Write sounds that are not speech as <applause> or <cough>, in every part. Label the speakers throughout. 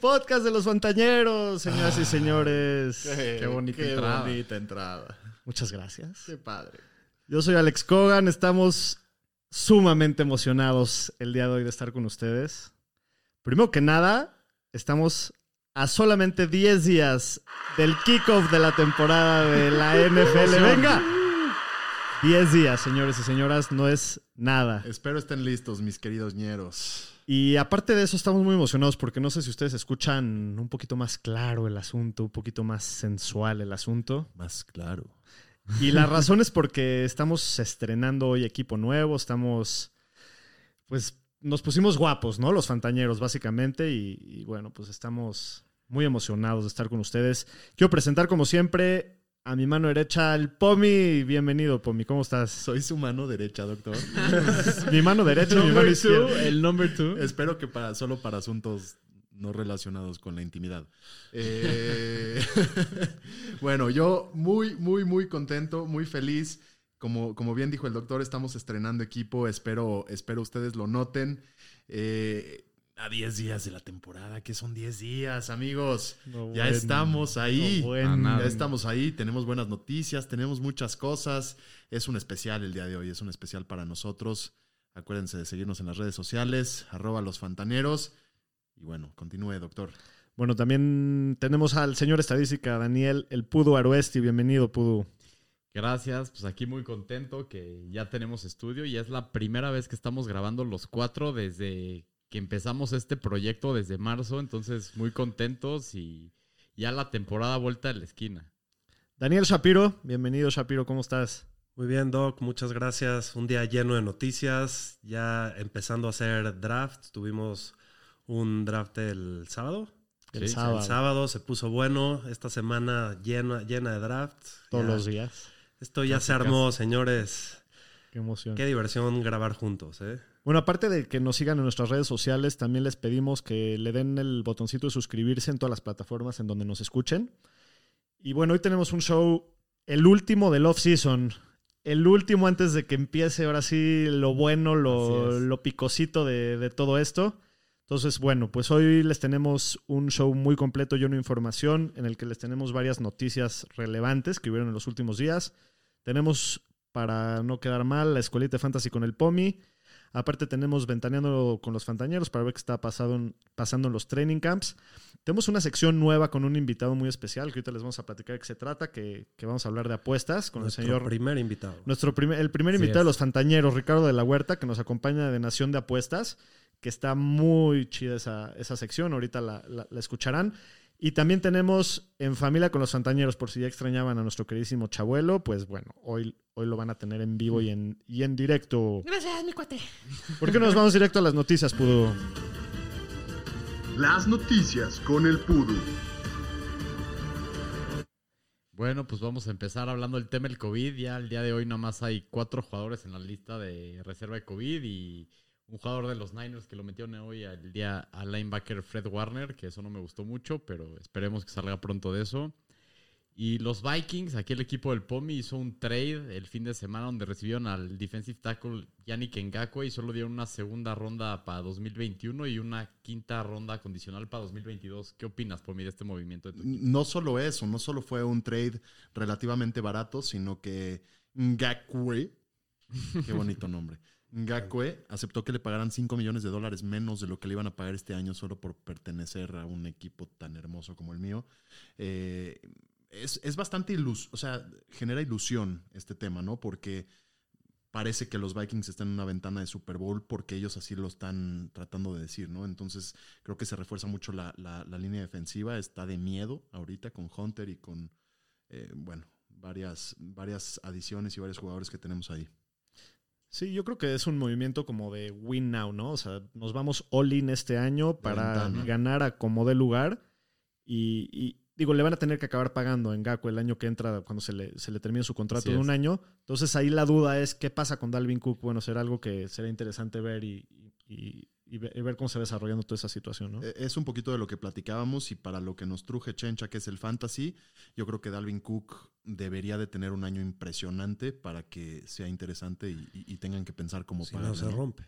Speaker 1: Podcast de los Fantañeros, señoras y señores.
Speaker 2: Qué bonita
Speaker 1: Qué
Speaker 2: entrada.
Speaker 1: bonita entrada. Muchas gracias.
Speaker 2: Qué padre.
Speaker 1: Yo soy Alex Cogan, estamos sumamente emocionados el día de hoy de estar con ustedes. Primero que nada, estamos a solamente 10 días del kickoff de la temporada de la <laughs> NFL. ¡Venga! 10 días, señores y señoras, no es nada.
Speaker 2: Espero estén listos, mis queridos ñeros.
Speaker 1: Y aparte de eso, estamos muy emocionados porque no sé si ustedes escuchan un poquito más claro el asunto, un poquito más sensual el asunto.
Speaker 2: Más claro.
Speaker 1: Y la <laughs> razón es porque estamos estrenando hoy equipo nuevo, estamos, pues nos pusimos guapos, ¿no? Los fantañeros, básicamente, y, y bueno, pues estamos muy emocionados de estar con ustedes. Quiero presentar, como siempre, a mi mano derecha al Pomi. Bienvenido, Pomi, ¿cómo estás?
Speaker 2: Soy su mano derecha, doctor. <laughs>
Speaker 1: Mi mano derecha y mi mano izquierda.
Speaker 2: el number two. Espero que para, solo para asuntos no relacionados con la intimidad. Eh, <laughs> bueno, yo muy, muy, muy contento, muy feliz. Como, como bien dijo el doctor, estamos estrenando equipo. Espero, espero ustedes lo noten. Eh, a 10 días de la temporada, que son 10 días, amigos.
Speaker 1: No,
Speaker 2: ya
Speaker 1: bueno.
Speaker 2: estamos ahí.
Speaker 1: No, bueno.
Speaker 2: Ya estamos ahí, tenemos buenas noticias, tenemos muchas cosas. Es un especial el día de hoy, es un especial para nosotros. Acuérdense de seguirnos en las redes sociales, arroba los fantaneros. Y bueno, continúe, doctor.
Speaker 1: Bueno, también tenemos al señor estadística, Daniel, el Pudu Aroesti. Bienvenido, Pudu.
Speaker 3: Gracias, pues aquí muy contento que ya tenemos estudio y es la primera vez que estamos grabando los cuatro desde que empezamos este proyecto desde marzo, entonces muy contentos y ya la temporada vuelta a la esquina.
Speaker 1: Daniel Shapiro, bienvenido, Shapiro, ¿cómo estás?
Speaker 4: Muy bien, Doc, muchas gracias. Un día lleno de noticias, ya empezando a hacer draft. Tuvimos un draft el sábado.
Speaker 1: El
Speaker 3: Sí,
Speaker 1: sábado,
Speaker 4: El sábado se puso bueno. Esta semana llena, llena de draft.
Speaker 1: todos
Speaker 4: Ya-
Speaker 1: los días.
Speaker 4: Esto ya
Speaker 3: Casi,
Speaker 4: se armó, señores.
Speaker 1: Qué emoción.
Speaker 4: Qué diversión grabar juntos, ¿eh?
Speaker 1: Bueno, aparte de que nos sigan en nuestras redes sociales, también les pedimos que le den el botoncito de suscribirse en todas las plataformas en donde nos escuchen. Y bueno, hoy tenemos un show, el último del off-season. El último antes de que empiece ahora sí lo bueno, lo, lo picosito de, de todo esto. Entonces, bueno, pues hoy les tenemos un show muy completo, lleno de información, en el que les tenemos varias noticias relevantes que hubieron en los últimos días. Tenemos, para no quedar mal, la escuelita de fantasy con el POMI. Aparte tenemos Ventaneando con los Fantañeros para ver qué está pasado en- pasando en los training camps. Tenemos una sección nueva con un invitado muy especial que ahorita les vamos a platicar de qué se trata, que, que vamos a hablar de apuestas con
Speaker 4: Nuestro
Speaker 1: el señor...
Speaker 4: primer invitado.
Speaker 1: Nuestro primer, el primer invitado de los Fantañeros, Ricardo de la Huerta, que nos acompaña de Nación de Apuestas, que está muy chida esa, esa sección, ahorita la, la- la escucharán. Y también tenemos En Familia con los Fantañeros, por si ya extrañaban a nuestro queridísimo Chabuelo, pues bueno, hoy, hoy lo van a tener en vivo y en, y en directo.
Speaker 5: Gracias, mi cuate.
Speaker 1: ¿Por qué no nos vamos directo a las noticias, Pudo?
Speaker 6: Las noticias con el Pudu.
Speaker 3: Bueno, pues vamos a empezar hablando del tema del COVID. Ya el día de hoy nada más hay cuatro jugadores en la lista de reserva de COVID y un jugador de los Niners que lo metieron hoy al día al linebacker Fred Warner, que eso no me gustó mucho, pero esperemos que salga pronto de eso. Y los Vikings, aquí el equipo del POMI hizo un trade el fin de semana donde recibieron al defensive tackle Yannick Ngakwe y solo dieron una segunda ronda para 2021 y una quinta ronda condicional para 2022. ¿Qué opinas, POMI, de este movimiento de tu?
Speaker 2: No solo eso, no solo fue un trade relativamente barato, sino que Ngakwe, qué bonito nombre, Ngakwe aceptó que le pagaran 5 millones de dólares menos de lo que le iban a pagar este año solo por pertenecer a un equipo tan hermoso como el mío. Eh, es, es bastante ilus, o sea, genera ilusión este tema, ¿no? Porque parece que los Vikings están en una ventana de Super Bowl porque ellos así lo están tratando de decir, ¿no? Entonces creo que se refuerza mucho la, la- línea defensiva, está de miedo ahorita con Hunter y con, eh, bueno, varias, varias adiciones y varios jugadores que tenemos ahí.
Speaker 1: Sí, yo creo que es un movimiento como de win now, ¿no? O sea, nos vamos all in este año para ganar a como dé lugar. Y, y, digo, le van a tener que acabar pagando en Gaku el año que entra cuando se le, se le termine su contrato
Speaker 3: Así
Speaker 1: de un
Speaker 3: es.
Speaker 1: año. Entonces ahí la duda es qué pasa con Dalvin Cook. Bueno, será algo que será interesante ver y, y- y ve- y ver cómo se va desarrollando toda esa situación, ¿no?
Speaker 2: Eh, Es un poquito de lo que platicábamos y para lo que nos truje Chencha, que es el fantasy, yo creo que Dalvin Cook debería de tener un año impresionante para que sea interesante y, y- y tengan que pensar cómo
Speaker 4: Si no
Speaker 2: pagarle,
Speaker 4: se
Speaker 2: ¿no?
Speaker 4: rompe.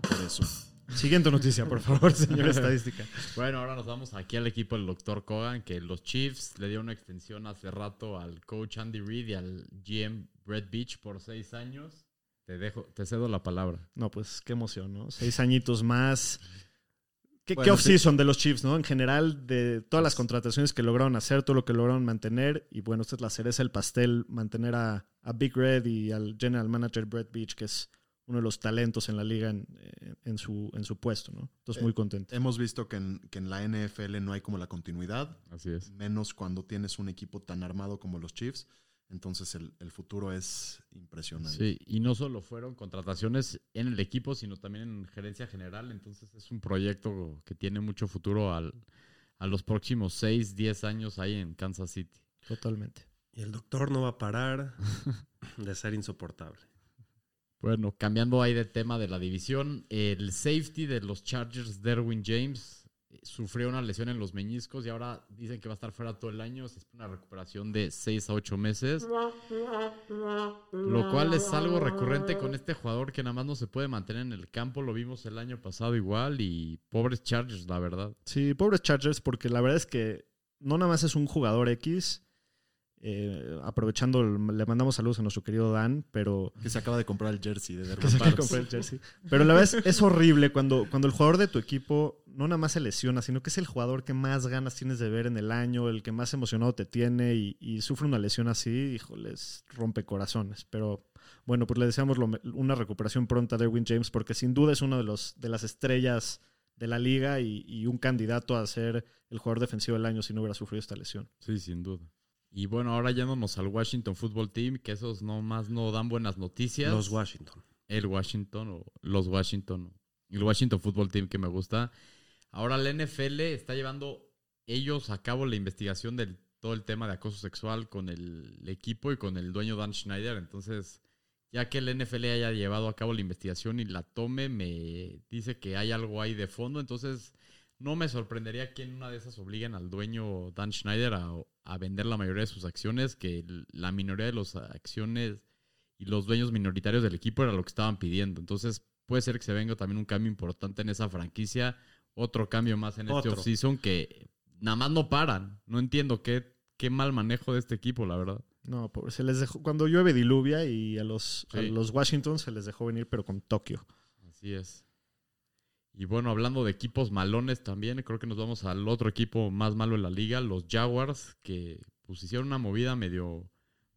Speaker 2: Por eso.
Speaker 1: Siguiente noticia, por favor, <laughs> señor estadística.
Speaker 3: Bueno, ahora nos vamos aquí al equipo del Dr. Kogan, que los Chiefs le dieron una extensión hace rato al coach Andy Reid y al GM Brett Beach por seis años. Te dejo, te cedo la palabra.
Speaker 1: No, pues qué emoción, ¿no? Seis añitos más. ¿Qué,
Speaker 2: Bueno,
Speaker 1: qué off-season de los Chiefs, no? En general, de todas las contrataciones que lograron hacer, todo lo que lograron mantener. Y bueno, esta es la cereza del pastel, mantener a, a Big Red y al general manager Brett Beach, que es uno de los talentos en la liga en, en- en su, en su puesto, ¿no? Entonces, muy contento.
Speaker 2: Hemos visto que en, que en la NFL no hay como la continuidad,
Speaker 3: Así es.
Speaker 2: menos cuando tienes un equipo tan armado como los Chiefs. Entonces el, el futuro es impresionante.
Speaker 3: Sí, y no solo fueron contrataciones en el equipo, sino también en gerencia general. Entonces es un proyecto que tiene mucho futuro al, a los próximos 6, 10 años ahí en Kansas City.
Speaker 1: Totalmente.
Speaker 4: Y el doctor no va a parar de ser insoportable.
Speaker 3: Bueno, cambiando ahí de tema de la división, el safety de los Chargers, Derwin James, sufrió una lesión en los meñiscos y ahora dicen que va a estar fuera todo el año. Se espera una recuperación de 6 a 8 meses. Lo cual es algo recurrente con este jugador que nada más no se puede mantener en el campo. Lo vimos el año pasado igual y pobres Chargers, la verdad.
Speaker 1: Sí, pobres Chargers, porque la verdad es que no nada más es un jugador X. eh, aprovechando, le mandamos saludos a nuestro querido Dan, pero
Speaker 2: Que se acaba de comprar el jersey de
Speaker 1: que se quiere
Speaker 2: Parks.
Speaker 1: comprar el jersey. Pero la verdad es, es horrible cuando, cuando el jugador de tu equipo no nada más se lesiona, sino que es el jugador que más ganas tienes de ver en el año, el que más emocionado te tiene y, y sufre una lesión así, híjoles, rompe corazones. Pero bueno, pues le deseamos lo una recuperación pronta a Derwin James porque sin duda es uno de, los, de las estrellas de la liga y, y un candidato a ser el jugador defensivo del año si no hubiera sufrido esta lesión.
Speaker 3: Sí, sin duda. Y bueno, ahora yéndonos al Washington Football Team, que esos nomás no dan buenas noticias.
Speaker 4: Los Washington.
Speaker 3: el Washington o los Washington, el Washington Football Team que me gusta. Ahora la NFL está llevando ellos a cabo la investigación del todo el tema de acoso sexual con el equipo y con el dueño Dan Schneider. Entonces, ya que el NFL haya llevado a cabo la investigación y la tome, me dice que hay algo ahí de fondo. Entonces, no me sorprendería que en una de esas obliguen al dueño Dan Schneider a, a vender la mayoría de sus acciones, que la minoría de las acciones y los dueños minoritarios del equipo era lo que estaban pidiendo. Entonces puede ser que se venga también un cambio importante en esa franquicia, otro cambio más en este
Speaker 4: Otro.
Speaker 3: offseason que nada más no paran. No entiendo qué, qué mal manejo de este equipo, la verdad.
Speaker 1: No, pobre, se les dejó, cuando llueve diluvia y a los, a los Washington se les dejó venir, pero con Tokio.
Speaker 3: Así es. Y bueno, hablando de equipos malones también, creo que nos vamos al otro equipo más malo de la liga, los Jaguars, que pues hicieron una movida medio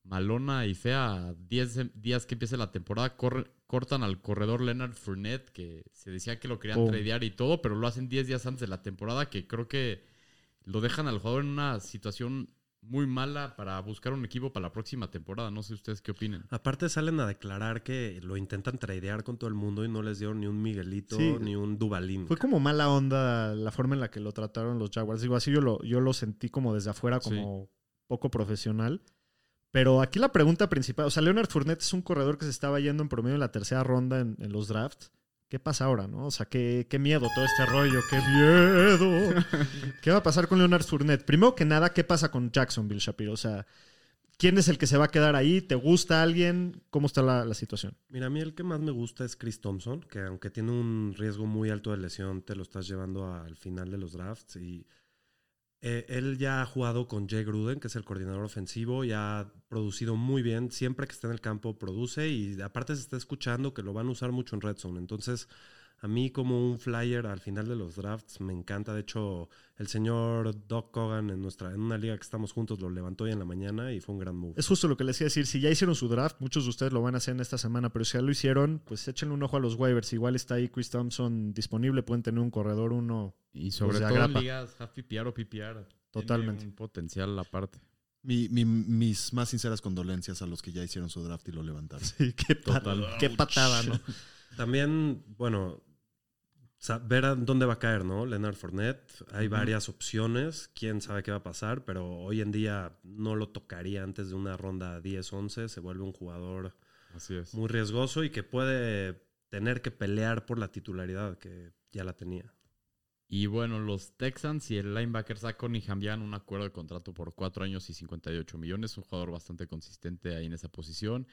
Speaker 3: malona y fea. 10 días que empiece la temporada, corre- cortan al corredor Leonard Fournette, que se decía que lo querían
Speaker 1: Pum.
Speaker 3: tradear y todo, pero lo hacen 10 días antes de la temporada, que creo que lo dejan al jugador en una situación muy mala para buscar un equipo para la próxima temporada. No sé ustedes qué opinen.
Speaker 4: Aparte salen a declarar que lo intentan tradear con todo el mundo y no les dieron ni un Miguelito
Speaker 1: Sí.
Speaker 4: ni un Dubalín.
Speaker 1: Fue como mala onda la forma en la que lo trataron los Jaguars. Digo, así yo lo, yo lo sentí como desde afuera, como poco profesional. Pero aquí la pregunta principal, o sea, Leonard Fournette es un corredor que se estaba yendo en promedio en la tercera ronda en, en los drafts. ¿Qué pasa ahora, no? O sea, qué, qué miedo todo este rollo, qué miedo. <laughs> ¿Qué va a pasar con Leonard Fournette? Primero que nada, ¿qué pasa con Jacksonville, Shapiro? O sea, ¿quién es el que se va a quedar ahí? ¿Te gusta alguien? ¿Cómo está la, la situación?
Speaker 4: Mira, a mí el que más me gusta es Chris Thompson, que aunque tiene un riesgo muy alto de lesión, te lo estás llevando al final de los drafts. Y eh, él ya ha jugado con Jay Gruden, que es el coordinador ofensivo, y ha producido muy bien. Siempre que está en el campo produce y aparte se está escuchando que lo van a usar mucho en Red Zone. Entonces, a mí como un flyer al final de los drafts me encanta. De hecho, el señor Doc Cogan en, nuestra, en una liga que estamos juntos lo levantó hoy en la mañana y fue un gran move.
Speaker 1: Es justo lo que les iba a decir. Si ya hicieron su draft, muchos de ustedes lo van a hacer en esta semana, pero si ya lo hicieron, pues échenle un ojo a los waivers. Igual está ahí Chris Thompson disponible, pueden tener un corredor uno.
Speaker 3: Y sobre
Speaker 1: Pues
Speaker 3: todo en ligas half PPR o PPR.
Speaker 1: Totalmente.
Speaker 3: Tiene un potencial aparte.
Speaker 2: Mi- mi- mis más sinceras condolencias a los que ya hicieron su draft y lo levantaron. <laughs>
Speaker 1: Sí, qué, pat- qué patada, ¿no?
Speaker 4: También, bueno, sa- ver a dónde va a caer, ¿no? Leonard Fournette. Hay varias opciones. Quién sabe qué va a pasar, pero hoy en día no lo tocaría antes de una ronda 10-11. Se vuelve un jugador
Speaker 3: Así es.
Speaker 4: muy riesgoso y que puede tener que pelear por la titularidad que ya la tenía.
Speaker 3: Y bueno, los Texans y el linebacker Zach Cunningham llegan un acuerdo de contrato por 4 años y 58 millones. Un jugador bastante consistente ahí en esa posición.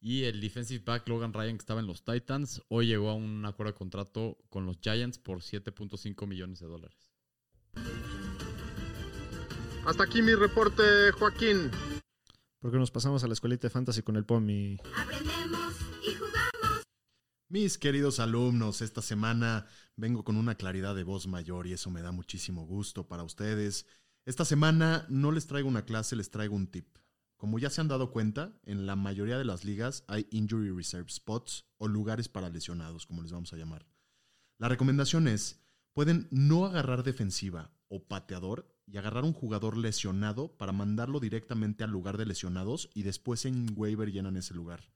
Speaker 3: Y el defensive back Logan Ryan, que estaba en los Titans, hoy llegó a un acuerdo de contrato con los Giants por 7.5 millones de dólares.
Speaker 6: Hasta aquí mi reporte, Joaquín.
Speaker 1: Porque nos pasamos a la escuelita de fantasy con el POMI.
Speaker 7: Aprendemos y jugamos.
Speaker 2: Mis queridos alumnos, esta semana vengo con una claridad de voz mayor y eso me da muchísimo gusto para ustedes. Esta semana no les traigo una clase, les traigo un tip. Como ya se han dado cuenta, en la mayoría de las ligas hay injury reserve spots o lugares para lesionados, como les vamos a llamar. La recomendación es, pueden no agarrar defensiva o pateador y agarrar un jugador lesionado para mandarlo directamente al lugar de lesionados y después en waiver llenan ese lugar.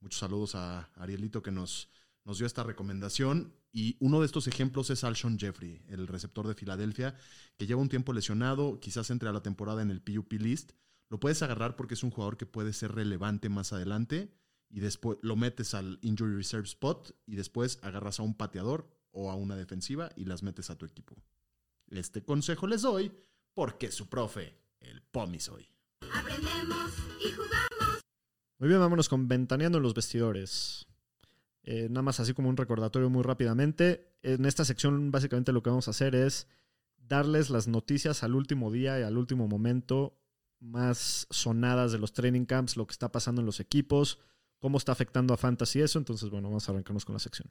Speaker 2: Muchos saludos a Arielito que nos, nos dio esta recomendación. Y uno de estos ejemplos es Alshon Jeffrey, el receptor de Filadelfia, que lleva un tiempo lesionado, quizás entre a la temporada en el PUP list. Lo puedes agarrar porque es un jugador que puede ser relevante más adelante y después lo metes al injury reserve spot y después agarras a un pateador o a una defensiva y las metes a tu equipo. Este consejo les doy porque su profe, el Pomi soy.
Speaker 7: Aprendemos y jugamos.
Speaker 1: Muy bien, vámonos con Ventaneando en los vestidores. Eh, nada más así como un recordatorio muy rápidamente. En esta sección básicamente lo que vamos a hacer es darles las noticias al último día y al último momento más sonadas de los training camps, lo que está pasando en los equipos, cómo está afectando a Fantasy eso. Entonces, bueno, vamos a arrancarnos con la sección.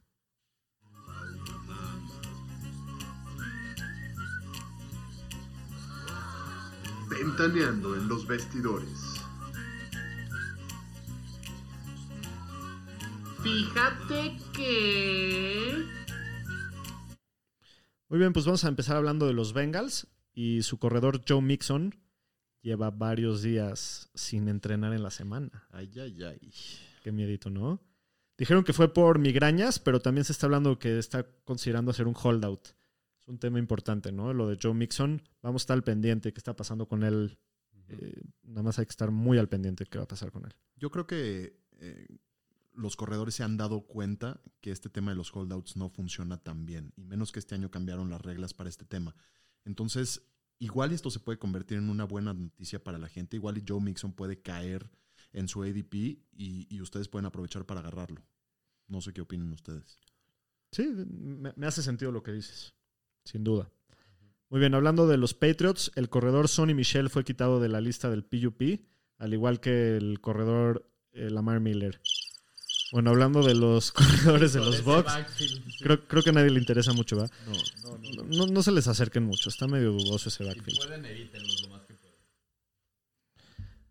Speaker 6: Ventaneando en los vestidores.
Speaker 5: Fíjate que...
Speaker 1: Muy bien, pues vamos a empezar hablando de los Bengals y su corredor Joe Mixon lleva varios días sin entrenar en la semana.
Speaker 2: Ay, ay, ay.
Speaker 1: Qué miedito, ¿no? Dijeron que fue por migrañas, pero también se está hablando que está considerando hacer un holdout. Es un tema importante, ¿no? Lo de Joe Mixon. Vamos a estar al pendiente. ¿Qué está pasando con él? Eh, nada más hay que estar muy al pendiente qué va a pasar con él.
Speaker 2: Yo creo que eh, los corredores se han dado cuenta que este tema de los holdouts no funciona tan bien, y menos que este año cambiaron las reglas para este tema. Entonces, igual esto se puede convertir en una buena noticia para la gente, igual Joe Mixon puede caer en su ADP y, y ustedes pueden aprovechar para agarrarlo. No sé qué opinen ustedes.
Speaker 1: Sí, me, me hace sentido lo que dices. Sin duda. Muy bien, hablando de los Patriots, el corredor Sonny Michel fue quitado de la lista del PUP, al igual que el corredor eh, Lamar Miller. Bueno, hablando de los <laughs> corredores de los Bucks, creo, creo que a nadie le interesa mucho, ¿va? No, no se les acerquen mucho, está medio dudoso ese backfield.
Speaker 3: pueden, evítenlos lo más que puedan.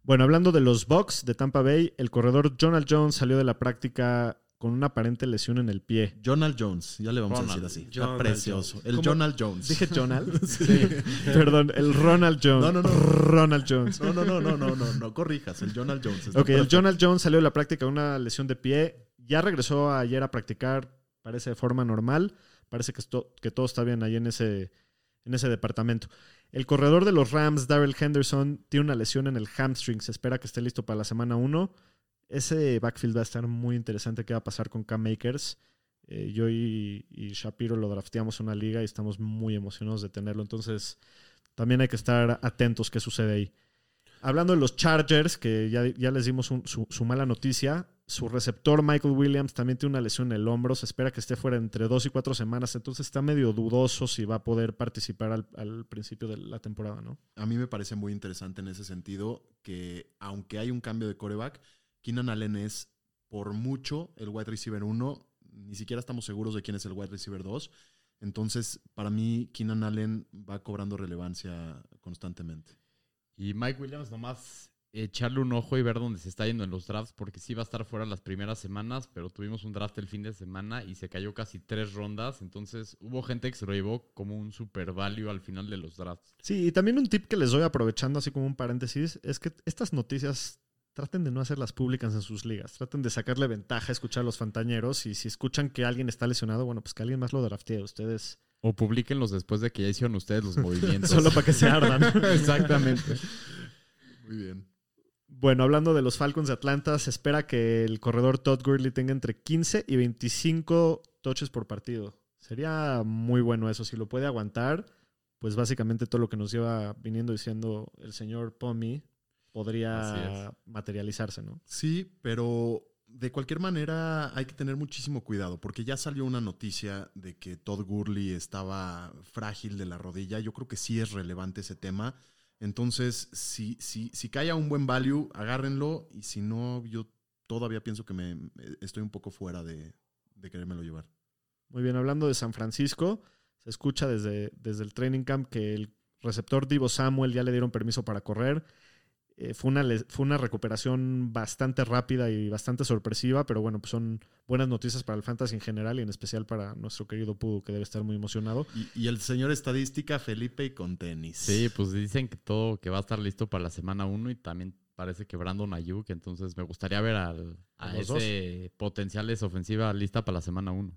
Speaker 1: Bueno, hablando de los Bucks de Tampa Bay, el corredor Jonald Jones salió de la práctica con una aparente lesión en el pie.
Speaker 2: Jonald Jones, ya le vamos
Speaker 3: Ronald.
Speaker 2: a decir así. Está precioso. El
Speaker 1: ¿Cómo?
Speaker 2: Jonald Jones.
Speaker 1: Dije Jonald. <laughs> Perdón, el Ronald Jones.
Speaker 2: No, no, no.
Speaker 1: Ronald Jones.
Speaker 2: No, no, no, no, no, no, no corrijas. El Jonald Jones.
Speaker 1: Ok, el
Speaker 2: perfecto.
Speaker 1: Jonald Jones salió de la práctica con una lesión de pie. Ya regresó ayer a practicar, parece de forma normal. Parece que, esto- que todo está bien ahí en ese, en ese departamento. El corredor de los Rams, Darrell Henderson, tiene una lesión en el hamstring. Se espera que esté listo para la semana 1. Ese backfield va a estar muy interesante. ¿Qué va a pasar con Cam Makers? Eh, yo y, Shapiro lo drafteamos en una liga y estamos muy emocionados de tenerlo. Entonces, también hay que estar atentos qué sucede ahí. Hablando de los Chargers, que ya, les dimos su mala noticia, su receptor Michael Williams también tiene una lesión en el hombro. Se espera que esté fuera entre dos y cuatro semanas. Entonces está medio dudoso si va a poder participar al, al principio de la temporada, ¿no?
Speaker 2: A mí me parece muy interesante en ese sentido que, aunque hay un cambio de coreback, Keenan Allen es por mucho el wide receiver 1. Ni siquiera estamos seguros de quién es el wide receiver 2. Entonces, para mí, Keenan Allen va cobrando relevancia constantemente.
Speaker 3: Y Mike Williams nomás echarle un ojo y ver dónde se está yendo en los drafts, porque sí va a estar fuera las primeras semanas, pero tuvimos un draft el fin de semana y se cayó casi tres rondas, entonces hubo gente que se lo llevó como un super value al final de los drafts.
Speaker 1: Sí, y también un tip que les doy aprovechando así como un paréntesis es que estas noticias traten de no hacerlas públicas en sus ligas, traten de sacarle ventaja a escuchar a los fantañeros y si escuchan que alguien está lesionado, bueno, pues que alguien más lo draftee. Ustedes
Speaker 3: O publíquenlos después de que ya hicieron ustedes los <laughs> movimientos.
Speaker 1: solo para que se ardan. <laughs>
Speaker 3: Exactamente.
Speaker 2: Muy bien.
Speaker 1: Bueno, hablando de los Falcons de Atlanta, se espera que el corredor Todd Gurley tenga entre 15 y 25 touches por partido. Sería muy bueno eso. Si lo puede aguantar, pues básicamente todo lo que nos lleva viniendo diciendo el señor Pommy podría materializarse, ¿no?
Speaker 2: Sí, pero de cualquier manera hay que tener muchísimo cuidado porque ya salió una noticia de que Todd Gurley estaba frágil de la rodilla. Yo creo que sí es relevante ese tema. Entonces, si, si, si cae a un buen value, agárrenlo. Y si no, yo todavía pienso que me estoy un poco fuera de, de querérmelo llevar.
Speaker 1: Muy bien, hablando de San Francisco, se escucha desde, desde el training camp que el receptor Divo Samuel ya le dieron permiso para correr. Eh, fue, una, fue una recuperación bastante rápida y bastante sorpresiva, pero bueno, pues son buenas noticias para el fantasy en general y en especial para nuestro querido Pudu, que debe estar muy emocionado.
Speaker 2: Y, y el señor estadística, Felipe, y con tenis.
Speaker 3: Sí, pues dicen que todo que va a estar listo para la semana 1 y también parece que Brandon Ayuk, entonces me gustaría ver al, a ese potenciales ofensiva lista para la semana 1.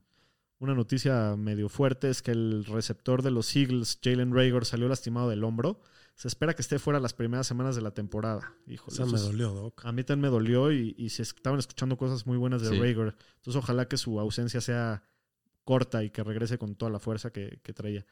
Speaker 1: Una noticia medio fuerte es que el receptor de los Eagles, Jalen Rager, salió lastimado del hombro. Se espera que esté fuera las primeras semanas de la temporada. Híjole, eso
Speaker 4: me
Speaker 1: es-
Speaker 4: dolió, Doc.
Speaker 1: A mí también me dolió y, y se estaban escuchando cosas muy buenas de
Speaker 3: Sí.
Speaker 1: Rager. Entonces ojalá que su ausencia sea corta y que regrese con toda la fuerza que, que traía.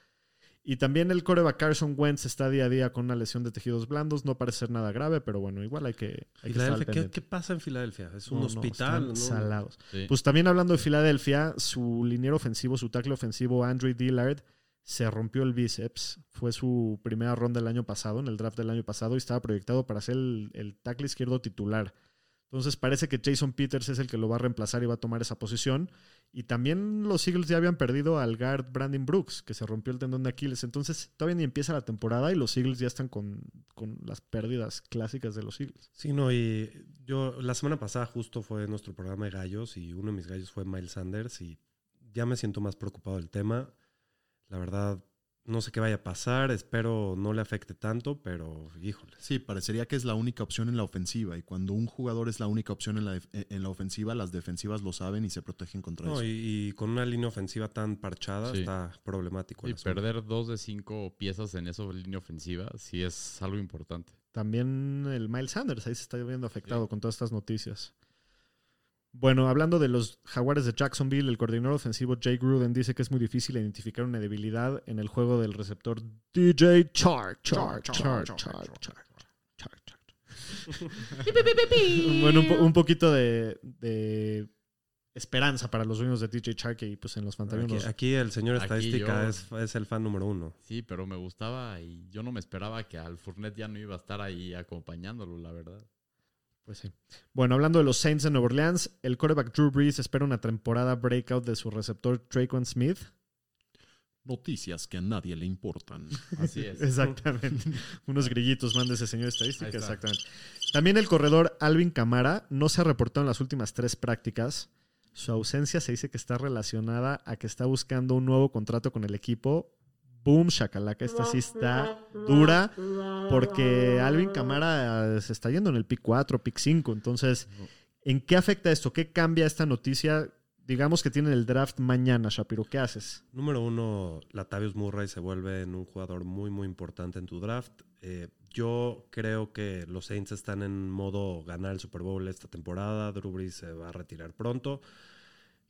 Speaker 1: Y también el coreback Carson Wentz está día a día con una lesión de tejidos blandos. No parece ser nada grave, pero bueno, igual hay que, hay que
Speaker 4: ¿qué,
Speaker 1: pendiente.
Speaker 4: qué pasa en Filadelfia? ¿Es un
Speaker 1: No, no,
Speaker 4: hospital?
Speaker 1: están
Speaker 4: ¿no?
Speaker 1: salados.
Speaker 3: Sí.
Speaker 1: Pues también hablando de Filadelfia, su liniero ofensivo, su tackle ofensivo, Andre Dillard, se rompió el bíceps. Fue su primera ronda del año pasado, en el draft del año pasado, y estaba proyectado para ser el, el tackle izquierdo titular. Entonces parece que Jason Peters es el que lo va a reemplazar y va a tomar esa posición. Y también los Eagles ya habían perdido al guard Brandon Brooks, que se rompió el tendón de Aquiles. Entonces todavía ni empieza la temporada y los Eagles ya están con, con las pérdidas clásicas de los Eagles.
Speaker 4: Sí, no, y yo la semana pasada justo fue nuestro programa de gallos y uno de mis gallos fue Miles Sanders y ya me siento más preocupado del tema. La verdad, no sé qué vaya a pasar, espero no le afecte tanto, pero híjole.
Speaker 2: Sí, parecería que es la única opción en la ofensiva. Y cuando un jugador es la única opción en la, def- en la ofensiva, las defensivas lo saben y se protegen contra
Speaker 4: No,
Speaker 2: eso.
Speaker 4: y, y con una línea ofensiva tan parchada
Speaker 3: Sí.
Speaker 4: está problemático.
Speaker 3: Y perder dos de cinco piezas en esa línea ofensiva sí es algo importante.
Speaker 1: También el Miles Sanders ahí se está viendo afectado con todas estas noticias. Bueno, hablando de los Jaguares de Jacksonville, el coordinador ofensivo Jay Gruden dice que es muy difícil identificar una debilidad en el juego del receptor DJ Chark. Chark, Chark, Chark, Chark, Chark, Chark. Bueno, un, po- un poquito de, de esperanza para los dueños de DJ Chark y pues en los
Speaker 4: Aquí,
Speaker 1: fantasmas.
Speaker 4: aquí el señor estadística
Speaker 3: yo-
Speaker 4: es, es el fan número uno.
Speaker 3: Sí, pero me gustaba y yo no me esperaba que al Fournette ya no iba a estar ahí acompañándolo, la verdad.
Speaker 1: Pues sí. Bueno, hablando de los Saints de Nueva Orleans, el quarterback Drew Brees espera una temporada breakout de su receptor Traquan Smith.
Speaker 2: Noticias que a nadie le importan. <laughs>
Speaker 3: Así es.
Speaker 1: Exactamente. <laughs> Unos grillitos manda ese señor estadística.
Speaker 3: Ahí está.
Speaker 1: Exactamente. También el corredor Alvin Camara no se ha reportado en las últimas tres prácticas. Su ausencia se dice que está relacionada a que está buscando un nuevo contrato con el equipo. Boom, shakalaka. Esta sí está dura porque Alvin Camara se está yendo en el pick 4, pick 5. Entonces, ¿en qué afecta esto? ¿Qué cambia esta noticia? Digamos que tienen el draft mañana, Shapiro. ¿Qué haces?
Speaker 4: Número uno, Latavius Murray se vuelve en un jugador muy, muy importante en tu draft. Eh, yo creo que los Saints están en modo ganar el Super Bowl esta temporada. Drew Brees se va a retirar pronto.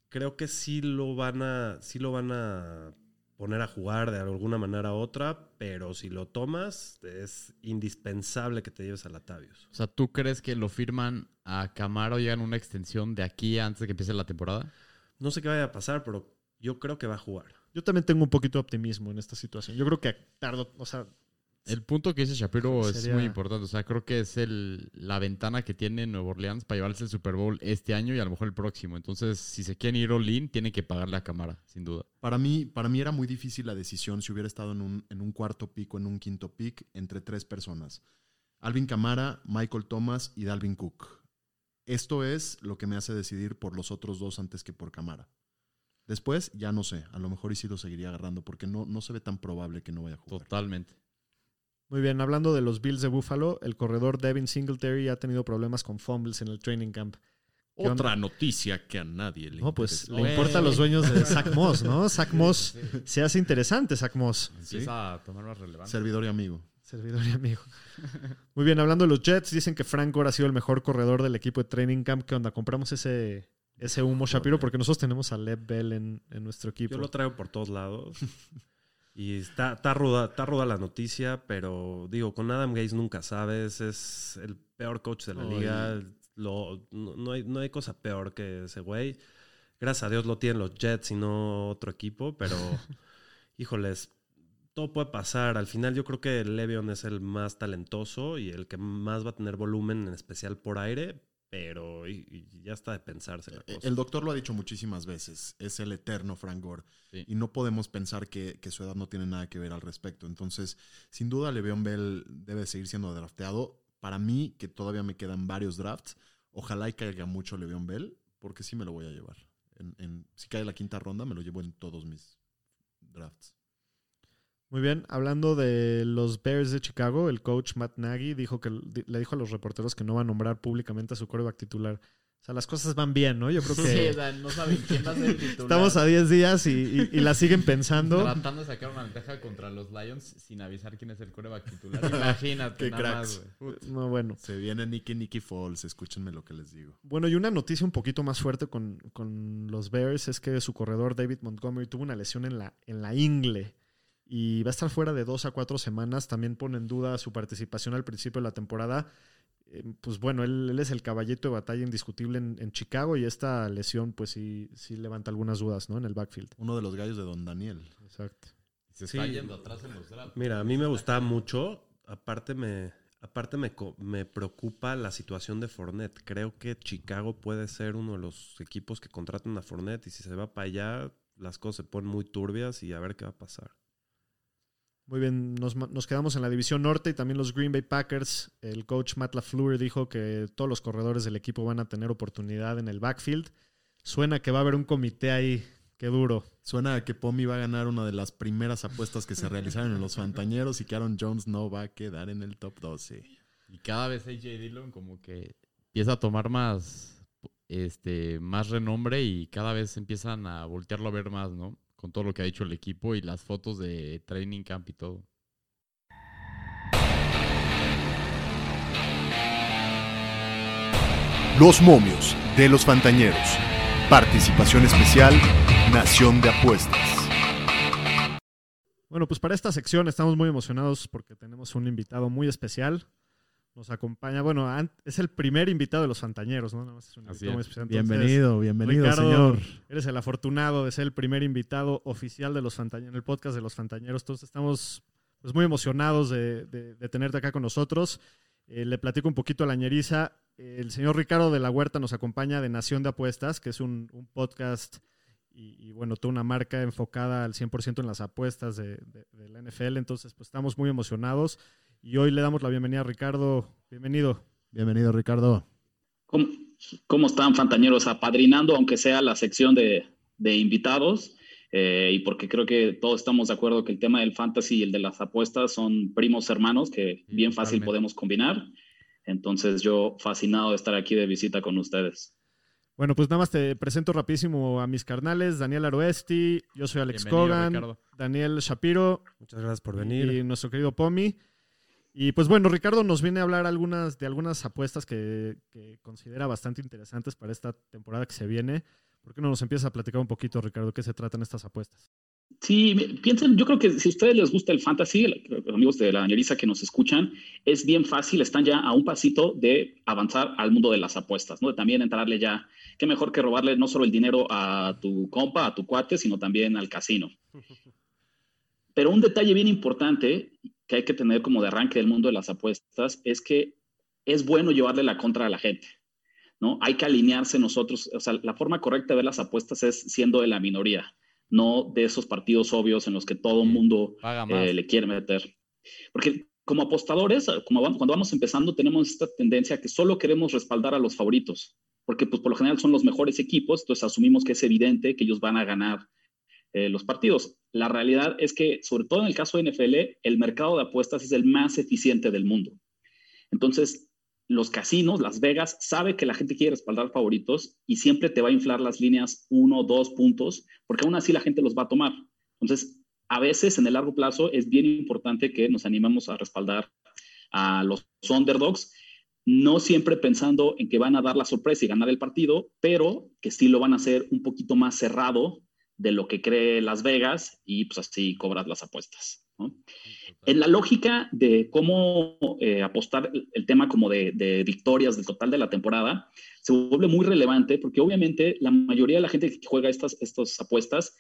Speaker 4: Creo que sí lo van a, sí lo van a poner a jugar de alguna manera u otra, pero si lo tomas, es indispensable que te lleves a Latavius.
Speaker 3: O sea, ¿tú crees que lo firman a Camaro o llegan a una extensión de aquí antes de que empiece la temporada?
Speaker 4: No sé qué vaya a pasar, pero yo creo que va a jugar.
Speaker 1: Yo también tengo un poquito de optimismo en esta situación. Yo creo que tardo, o sea,
Speaker 3: El punto que dice Shapiro es muy importante. O sea, creo que es el, la ventana que tiene Nueva Orleans para llevarse el Super Bowl este año y a lo mejor el próximo. Entonces, si se quieren ir all-in, tienen que pagarle a Cámara, sin duda.
Speaker 2: Para mí, para mí era muy difícil la decisión si hubiera estado en un, en un cuarto pick o en un quinto pick entre tres personas. Alvin Kamara, Michael Thomas y Dalvin Cook. Esto es lo que me hace decidir por los otros dos antes que por Kamara. Después, ya no sé. A lo mejor y sí lo seguiría agarrando porque no, no se ve tan probable que no vaya a jugar.
Speaker 3: Totalmente.
Speaker 1: Muy bien, hablando de los Bills de Buffalo, el corredor Devin Singletary ha tenido problemas con fumbles en el training camp.
Speaker 2: Otra noticia que a nadie le
Speaker 1: No, pues
Speaker 2: interesa.
Speaker 1: le importa a los dueños de Zach Moss, ¿no? <laughs> Zach Moss se hace interesante, Zach Moss.
Speaker 3: Empieza a tomar más relevancia.
Speaker 2: Servidor y amigo.
Speaker 1: Servidor y amigo. Muy bien, hablando de los Jets, dicen que Frank Gore ha sido el mejor corredor del equipo de training camp. ¿Qué onda? Compramos ese, ese humo, Shapiro, porque nosotros tenemos a Lev Bell en, en nuestro equipo.
Speaker 4: Yo lo traigo por todos lados. <laughs> Y está, está, ruda, está ruda la noticia, pero digo, con Adam Gaze nunca sabes. Es el peor coach de la liga. Lo- no, no hay, no hay cosa peor que ese güey. Gracias a Dios lo tienen los Jets y no otro equipo, pero <laughs> híjoles, todo puede pasar. Al final yo creo que Le'Veon es el más talentoso y el que más va a tener volumen, en especial por aire, pero y- y ya está de pensarse la cosa.
Speaker 2: El doctor lo ha dicho muchísimas veces. Es el eterno Frank Gore.
Speaker 3: Sí.
Speaker 2: Y no podemos pensar que, que su edad no tiene nada que ver al respecto. Entonces, sin duda, Le'Veon Bell debe seguir siendo drafteado. Para mí, que todavía me quedan varios drafts, ojalá y caiga mucho Le'Veon Bell, porque sí me lo voy a llevar. En, en- si cae la quinta ronda, me lo llevo en todos mis drafts.
Speaker 1: Muy bien, hablando de los Bears de Chicago, el coach Matt Nagy dijo que le dijo a los reporteros que no va a nombrar públicamente a su coreback titular. O sea, las cosas van bien, ¿no? Yo creo
Speaker 3: Sí,
Speaker 1: que
Speaker 3: o sea, no saben quién va a ser el titular.
Speaker 1: estamos a 10 días y, y- y la siguen pensando.
Speaker 3: Tratando de sacar una ventaja contra los Lions sin avisar quién es el coreback titular. Imagínate, <laughs>
Speaker 2: Qué
Speaker 3: nada
Speaker 2: cracks.
Speaker 3: más, güey. Put.
Speaker 1: No, bueno.
Speaker 2: Se viene Nicky Nicky Falls, escúchenme lo que les digo.
Speaker 1: Bueno, y una noticia un poquito más fuerte con, con los Bears es que su corredor David Montgomery tuvo una lesión en la, en la ingle y va a estar fuera de dos a cuatro semanas. También pone en duda su participación al principio de la temporada. Eh, pues bueno, él, él es el caballito de batalla indiscutible en, en Chicago y esta lesión pues sí, sí levanta algunas dudas ¿no? en el backfield.
Speaker 2: Uno de los gallos de Don Daniel.
Speaker 1: Exacto.
Speaker 3: Se está
Speaker 4: Sí.
Speaker 3: yendo atrás en los drafts.
Speaker 4: Mira, a mí me gustaba mucho. Aparte me, aparte me, co- me preocupa la situación de Fournette. Creo que Chicago puede ser uno de los equipos que contratan a Fournette y si se va para allá, las cosas se ponen muy turbias y a ver qué va a pasar.
Speaker 1: Muy bien, nos, quedamos en la división norte y también los Green Bay Packers. El coach Matt LaFleur dijo que todos los corredores del equipo van a tener oportunidad en el backfield. Suena que va a haber un comité ahí. Qué duro.
Speaker 2: Suena a que Pomi va a ganar una de las primeras apuestas que se realizaron en los Fantañeros y que Aaron Jones no va a quedar en el top 12.
Speaker 3: Y cada vez AJ Dillon como que empieza a tomar más este más renombre y cada vez empiezan a voltearlo a ver más, ¿no? Con todo lo que ha dicho el equipo y las fotos de training camp y todo.
Speaker 6: Los momios de los Fantañeros. Participación especial, Nación de Apuestas.
Speaker 1: Bueno, pues para esta sección estamos muy emocionados porque tenemos un invitado muy especial. Nos acompaña, bueno, es el primer invitado de los Fantañeros, ¿no? Nada más es un
Speaker 3: Así
Speaker 1: invitado muy
Speaker 3: es.
Speaker 1: especial. Entonces,
Speaker 2: Bienvenido, bienvenido,
Speaker 1: Ricardo,
Speaker 2: señor.
Speaker 1: Eres el afortunado de ser el primer invitado oficial de los Fantañeros, el podcast de los Fantañeros. Entonces estamos pues, muy emocionados de, de- de tenerte acá con nosotros. Eh, le platico un poquito a la ñeriza. El señor Ricardo de la Huerta nos acompaña de Nación de Apuestas, que es un, un podcast y, y, bueno, toda una marca enfocada al 100% en las apuestas de, de- de la NFL. Entonces, pues estamos muy emocionados. Y hoy le damos la bienvenida a Ricardo. Bienvenido.
Speaker 2: Bienvenido, Ricardo.
Speaker 8: ¿Cómo, cómo están, fantañeros? Apadrinando, aunque sea la sección de, de invitados, eh, y porque creo que todos estamos de acuerdo que el tema del fantasy y el de las apuestas son primos hermanos que
Speaker 3: Sí,
Speaker 8: bien fácil
Speaker 3: totalmente.
Speaker 8: podemos combinar. Entonces, yo fascinado de estar aquí de visita con ustedes.
Speaker 1: Bueno, pues nada más te presento rapidísimo a mis carnales, Daniel Aroesti, yo soy Alex
Speaker 3: Bienvenido,
Speaker 1: Cogan,
Speaker 3: Ricardo.
Speaker 1: Daniel Shapiro
Speaker 4: Muchas gracias por venir.
Speaker 1: y nuestro querido Pomi. Y pues bueno, Ricardo nos viene a hablar algunas, de algunas apuestas que, que considera bastante interesantes para esta temporada que se viene. ¿Por qué no nos empiezas a platicar un poquito, Ricardo, qué se tratan estas apuestas?
Speaker 8: Sí, piensen, yo creo que si a ustedes les gusta el fantasy, los amigos de la Ñeriza que nos escuchan, es bien fácil, están ya a un pasito de avanzar al mundo de las apuestas, ¿no? De también entrarle ya, qué mejor que robarle no solo el dinero a tu compa, a tu cuate, sino también al casino. <laughs> Pero un detalle bien importante que hay que tener como de arranque del mundo de las apuestas es que es bueno llevarle la contra a la gente, ¿no? Hay que alinearse nosotros, o sea, la forma correcta de ver las apuestas es siendo de la minoría no de esos partidos obvios en los que todo el mundo eh, le quiere meter. Porque como apostadores, como vamos- cuando vamos empezando, tenemos esta tendencia que solo queremos respaldar a los favoritos, porque pues por lo general son los mejores equipos, entonces asumimos que es evidente que ellos van a ganar eh, los partidos. La realidad es que, sobre todo en el caso de NFL, el mercado de apuestas es el más eficiente del mundo. Entonces, los casinos, Las Vegas, sabe que la gente quiere respaldar favoritos y siempre te va a inflar las líneas uno dos puntos, porque aún así la gente los va a tomar. Entonces, a veces en el largo plazo es bien importante que nos animemos a respaldar a los underdogs, no siempre pensando en que van a dar la sorpresa y ganar el partido, pero que sí lo van a hacer un poquito más cerrado de lo que cree Las Vegas y pues así cobras las apuestas. ¿no? En la lógica de cómo eh, apostar el, el tema como de, de victorias del total de la temporada, se vuelve muy relevante porque obviamente la mayoría de la gente que juega estas, estas apuestas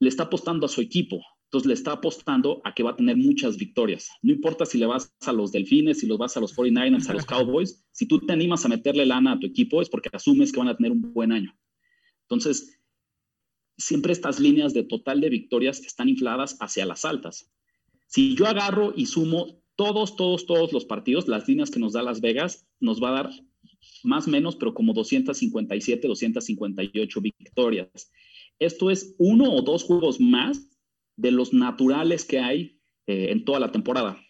Speaker 8: le está apostando a su equipo. Entonces le está apostando a que va a tener muchas victorias. No importa si le vas a los Delfines, si los vas a los 49ers, a los <laughs> Cowboys, si tú te animas a meterle lana a tu equipo es porque asumes que van a tener un buen año. Entonces, siempre estas líneas de total de victorias están infladas hacia las altas. Si yo agarro y sumo todos, todos, todos los partidos, las líneas que nos da Las Vegas, nos va a dar más o menos, pero como 257, 258 victorias. Esto es uno o dos juegos más de los naturales que hay eh, en toda la temporada.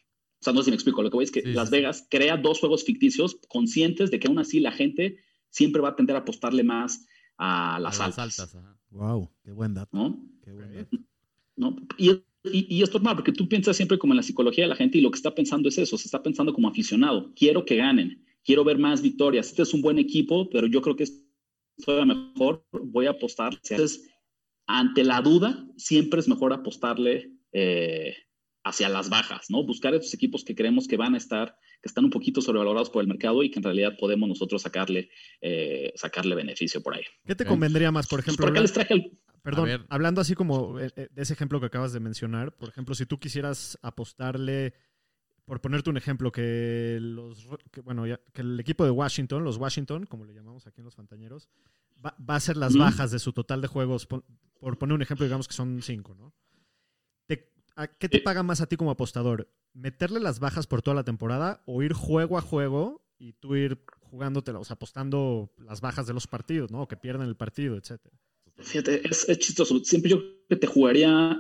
Speaker 8: O sea, no sé si me explico. Lo que voy es que
Speaker 3: Sí,
Speaker 8: Las. Vegas crea dos juegos ficticios conscientes de que aún así la gente siempre va a tender a apostarle más a
Speaker 3: A
Speaker 8: las,
Speaker 3: las
Speaker 8: altas.
Speaker 3: altas.
Speaker 2: Wow, qué buen dato.
Speaker 8: ¿no?
Speaker 2: Qué buen dato.
Speaker 8: ¿no? Y, y, y es normal, porque tú piensas siempre como en la psicología de la gente y lo que está pensando es eso, se está pensando como aficionado. Quiero que ganen, quiero ver más victorias. Este es un buen equipo, pero yo creo que es todavía mejor, voy a apostar. Entonces, ante la duda, siempre es mejor apostarle eh, hacia las bajas, ¿no? Buscar esos equipos que creemos que van a estar, que están un poquito sobrevalorados por el mercado y que en realidad podemos nosotros sacarle, eh, sacarle beneficio por ahí.
Speaker 1: ¿Qué te convendría más, por
Speaker 8: Pues
Speaker 1: ejemplo?
Speaker 8: por acá les traje el-
Speaker 1: Perdón, hablando así como eh, eh, de ese ejemplo que acabas de mencionar, por ejemplo, si tú quisieras apostarle, por ponerte un ejemplo, que los, que, bueno, ya- que el equipo de Washington, los Washington, como le llamamos aquí en los Fantañeros, va, va a ser las bajas de su total de juegos, por poner un ejemplo, digamos que son cinco, ¿no? Te- ¿a ¿Qué te
Speaker 8: Eh.
Speaker 1: paga más a ti como apostador? ¿Meterle las bajas por toda la temporada o ir juego a juego y tú ir jugándotela, o sea, apostando las bajas de los partidos, ¿no? O que pierdan el partido, etcétera.
Speaker 8: Fíjate, es, es chistoso. Siempre yo que te jugaría,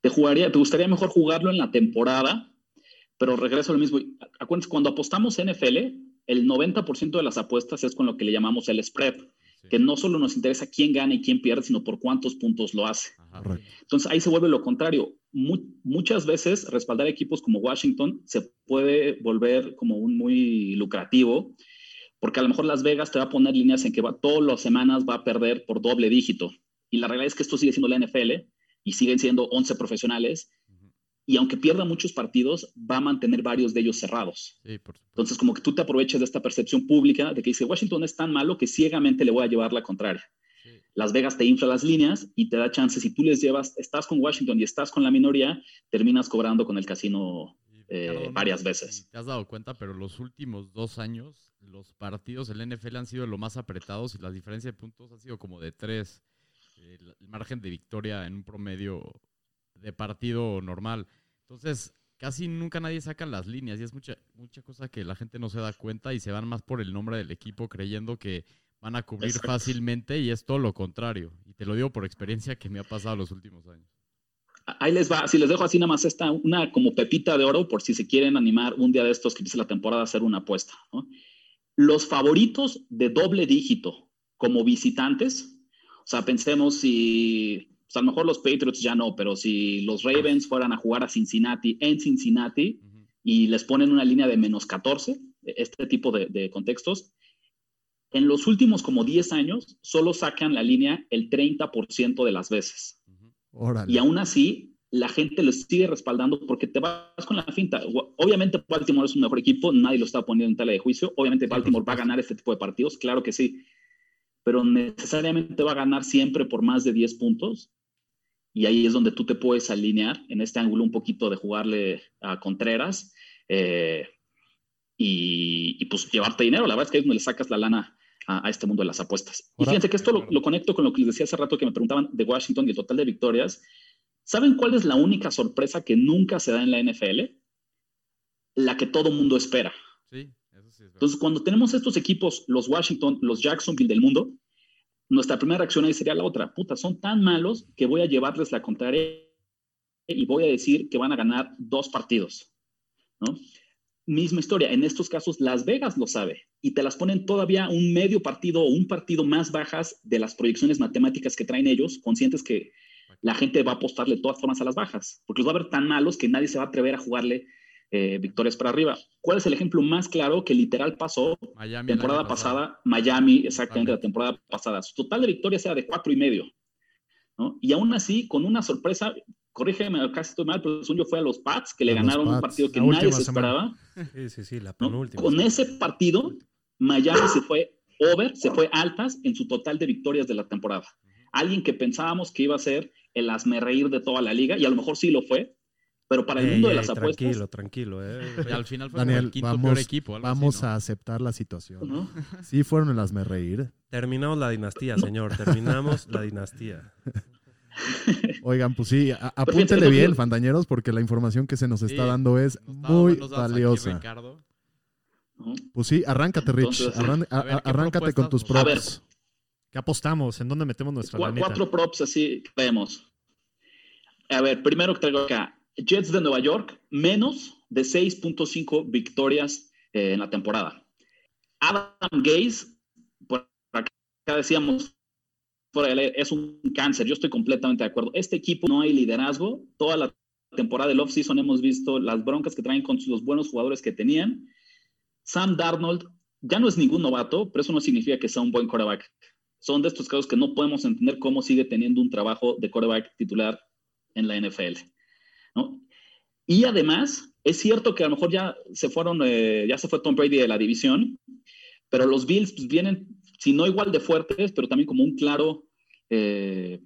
Speaker 8: te jugaría, te gustaría mejor jugarlo en la temporada, pero regreso a lo mismo. Acuérdense, cuando apostamos NFL, el 90% de las apuestas es con lo que le llamamos el spread. Que no solo nos interesa quién gana y quién pierde, sino por cuántos puntos lo hace.
Speaker 3: Ajá.
Speaker 8: Entonces ahí se vuelve lo contrario. Mu- muchas veces respaldar equipos como Washington se puede volver como un muy lucrativo, porque a lo mejor Las Vegas te va a poner líneas en que va, todas las semanas va a perder por doble dígito. Y la realidad es que esto sigue siendo la NFL y siguen siendo 11 profesionales. Y aunque pierda muchos partidos, va a mantener varios de ellos cerrados.
Speaker 3: Sí, por.
Speaker 8: Entonces, como que tú te aproveches de esta percepción pública de que dice Washington es tan malo que ciegamente le voy a llevar la contraria.
Speaker 3: Sí.
Speaker 8: Las Vegas te infla las líneas y te da chance. Si tú les llevas, estás con Washington y estás con la minoría, terminas cobrando con el casino. Eh, varias veces.
Speaker 3: te has dado cuenta, pero los últimos dos años, los partidos del NFL han sido lo más apretados y la diferencia de puntos ha sido como de tres. eh, El, el margen de victoria en un promedio de partido normal. Entonces, casi nunca nadie saca las líneas y es mucha, mucha cosa que la gente no se da cuenta y se van más por el nombre del equipo creyendo que van a cubrir
Speaker 8: Exacto.
Speaker 3: fácilmente y es todo lo contrario. Y te lo digo por experiencia que me ha pasado los últimos años.
Speaker 8: Ahí les va, si les dejo así nada más esta, una como pepita de oro por si se quieren animar un día de estos que empiece la temporada a hacer una apuesta. ¿no? Los favoritos de doble dígito como visitantes, o sea, pensemos si, pues a lo mejor los Patriots ya no, pero si los Ravens fueran a jugar a Cincinnati en Cincinnati y les ponen una línea de menos 14, este tipo de, de contextos, en los últimos como 10 años solo sacan la línea el 30% de las veces. Y aún así, la gente lo sigue respaldando porque te vas con la finta. Obviamente, Baltimore es un mejor equipo, nadie lo está poniendo en tela de juicio. Obviamente, Baltimore va a ganar este tipo de partidos, claro que sí. Pero necesariamente va a ganar siempre por más de 10 puntos. Y ahí es donde tú te puedes alinear en este ángulo un poquito de jugarle a Contreras eh, y, y, pues llevarte dinero. La verdad es que es donde le sacas la lana a, a este mundo de las apuestas. Y fíjense que esto lo, lo conecto con lo que les decía hace rato que me preguntaban de Washington y el total de victorias. ¿Saben cuál es la única sorpresa que nunca se da en la NFL? la que todo mundo espera.
Speaker 3: Sí, eso sí es verdad.
Speaker 8: Entonces, cuando tenemos estos equipos, los Washington, los Jacksonville del mundo, nuestra primera reacción ahí sería la otra. Puta, son tan malos que voy a llevarles la contraria y voy a decir que van a ganar dos partidos. ¿no? Misma historia. En estos casos, Las Vegas lo sabe y te las ponen todavía un medio partido o un partido más bajas de las proyecciones matemáticas que traen ellos, conscientes que la gente va a apostarle de todas formas a las bajas, porque los va a ver tan malos que nadie se va a atrever a jugarle eh, victorias para arriba. ¿Cuál es el ejemplo más claro que literal pasó
Speaker 3: Miami
Speaker 8: temporada pasada. Miami, exactamente la temporada pasada. Su total de victorias era de cuatro y medio. ¿no? Y aún así, con una sorpresa, corrígeme, casi estoy mal, pero según yo fue a los Pats, que le
Speaker 9: A
Speaker 8: ganaron un partido que nadie se esperaba.
Speaker 4: Sí, sí, sí, la
Speaker 8: ¿no?
Speaker 4: penúltima.
Speaker 8: Con ese partido, Miami se fue over, se fue altas en su total de victorias de la temporada. Alguien que pensábamos que iba a ser el reír de toda la liga, y a lo mejor sí lo fue, pero para el
Speaker 4: Ey,
Speaker 8: mundo de
Speaker 4: ey,
Speaker 8: las apuestas,
Speaker 4: Tranquilo, tranquilo. Eh.
Speaker 3: Al final fue
Speaker 9: Daniel,
Speaker 3: el quinto
Speaker 9: vamos,
Speaker 3: peor equipo. algo así,
Speaker 9: vamos
Speaker 3: ¿no?
Speaker 9: a aceptar la situación.
Speaker 8: ¿no?
Speaker 9: Sí fueron el hazme reír.
Speaker 4: Terminamos la dinastía, señor. Terminamos la dinastía.
Speaker 9: Oigan, pues sí, a-
Speaker 8: fíjate,
Speaker 9: apúntele bien, fandañeros, porque la información que se nos está
Speaker 3: Sí,
Speaker 9: dando es muy
Speaker 3: aquí,
Speaker 9: valiosa. Pues sí, arráncate, Rich.
Speaker 8: Entonces,
Speaker 9: arran-
Speaker 3: a ver,
Speaker 9: a-
Speaker 3: ¿qué
Speaker 9: arráncate con tus props.
Speaker 8: nos-
Speaker 1: ¿Qué apostamos? ¿En dónde metemos nuestra
Speaker 8: Cua-
Speaker 1: lanita?
Speaker 8: cuatro props así que vemos. A ver, primero que traigo acá. Jets de Nueva York, menos de 6.5 victorias eh, en la temporada. Adam Gaze, por acá decíamos, es un cáncer. Yo estoy completamente de acuerdo. Este equipo no hay liderazgo. Toda la temporada del offseason hemos visto las broncas que traen con los buenos jugadores que tenían. Sam Darnold ya no es ningún novato, pero eso no significa que sea un buen quarterback son de estos casos que no podemos entender cómo sigue teniendo un trabajo de quarterback titular en la NFL. Y además, es cierto que a lo mejor ya se fueron, eh, ya se fue Tom Brady de la división, pero los Bills pues, vienen, si no igual de fuertes, pero también como un claro, eh,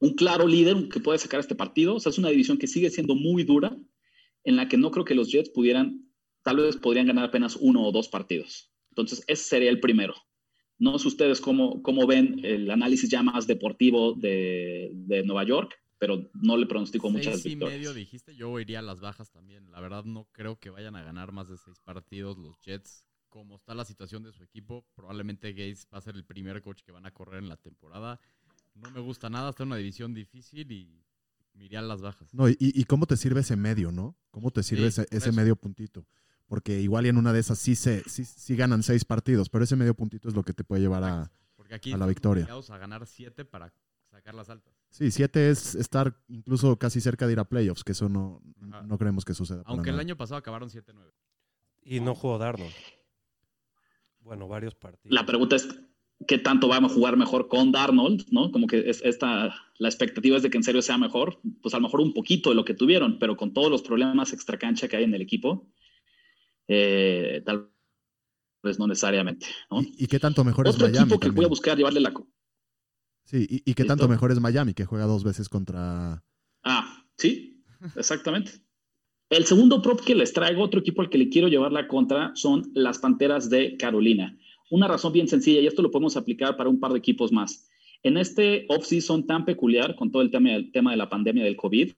Speaker 8: un claro líder que puede sacar este partido. O sea, es una división que sigue siendo muy dura, en la que no creo que los Jets pudieran, tal vez podrían ganar apenas uno o dos partidos. Entonces, ese sería el primero. No sé ustedes cómo, cómo ven el análisis ya más deportivo de, de Nueva York, pero no le pronostico muchas
Speaker 3: Seis y
Speaker 8: victorias.
Speaker 3: medio dijiste, yo iría a las bajas también. La verdad no creo que vayan a ganar más de seis partidos los Jets. Como está la situación de su equipo, probablemente Gates va a ser el primer coach que van a correr en la temporada. No me gusta nada, está en una división difícil y me iría a las bajas.
Speaker 9: No, y, y cómo te sirve ese medio, ¿no? ¿Cómo te sirve
Speaker 3: Sí,
Speaker 9: ese, ese medio puntito? Porque igual y en una de esas sí, se, sí, sí ganan seis partidos, pero ese medio puntito es lo que te puede llevar a...
Speaker 3: Porque aquí
Speaker 9: a la victoria.
Speaker 3: obligados a ganar siete para sacar las altas.
Speaker 9: Sí, siete es estar incluso casi cerca de ir a playoffs, que eso no,
Speaker 3: Ajá.
Speaker 9: no creemos que suceda.
Speaker 3: Aunque el
Speaker 9: nada.
Speaker 3: año pasado acabaron 7-9.
Speaker 4: Y no jugó Darnold. Bueno, varios partidos.
Speaker 8: La pregunta es, ¿qué tanto vamos a jugar mejor con Darnold? ¿no? Como que es esta, la expectativa es de que en serio sea mejor, pues a lo mejor un poquito de lo que tuvieron, pero con todos los problemas extracancha que hay en el equipo, eh, tal vez no necesariamente. ¿no?
Speaker 9: ¿Y, y qué tanto mejor
Speaker 8: Otro
Speaker 9: es Miami?
Speaker 8: equipo que voy a
Speaker 9: también?
Speaker 8: buscar llevarle la...
Speaker 9: Sí, y, y qué tanto mejor es Miami, que juega dos veces contra...
Speaker 8: Ah, sí, exactamente. El segundo prop que les traigo, otro equipo al que le quiero llevar la contra, son las Panteras de Carolina. Una razón bien sencilla, y esto lo podemos aplicar para un par de equipos más. En este off-season tan peculiar, con todo el tema, el tema de la pandemia del COVID,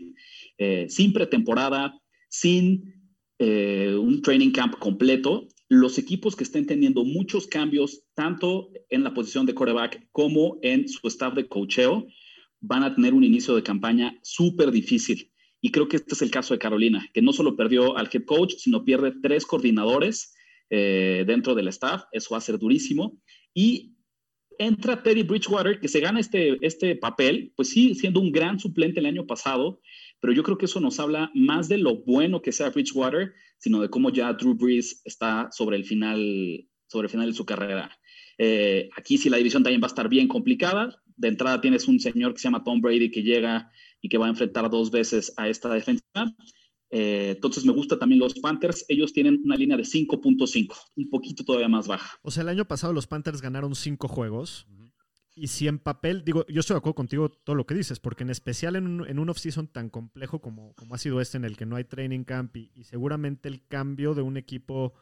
Speaker 8: eh, sin pretemporada, sin eh, un training camp completo, los equipos que estén teniendo muchos cambios, tanto en la posición de quarterback como en su staff de cocheo, van a tener un inicio de campaña súper difícil. Y creo que este es el caso de Carolina, que no solo perdió al head coach, sino pierde tres coordinadores eh, dentro del staff. Eso va a ser durísimo. Y entra Teddy Bridgewater, que se gana este, este papel, pues sí, siendo un gran suplente el año pasado, pero yo creo que eso nos habla más de lo bueno que sea Bridgewater, sino de cómo ya Drew Brees está sobre el final, sobre el final de su carrera. Eh, aquí sí la división también va a estar bien complicada. De entrada tienes un señor que se llama Tom Brady que llega y que va a enfrentar dos veces a esta defensa. Eh, entonces me gusta también los Panthers. Ellos tienen una línea de 5.5, un poquito todavía más baja.
Speaker 1: O sea, el año pasado los Panthers ganaron cinco juegos. Y si en papel, digo, yo estoy de acuerdo contigo todo lo que dices, porque en especial en un, en un off-season tan complejo como, como ha sido este, en el que no hay training camp y, seguramente el cambio de un equipo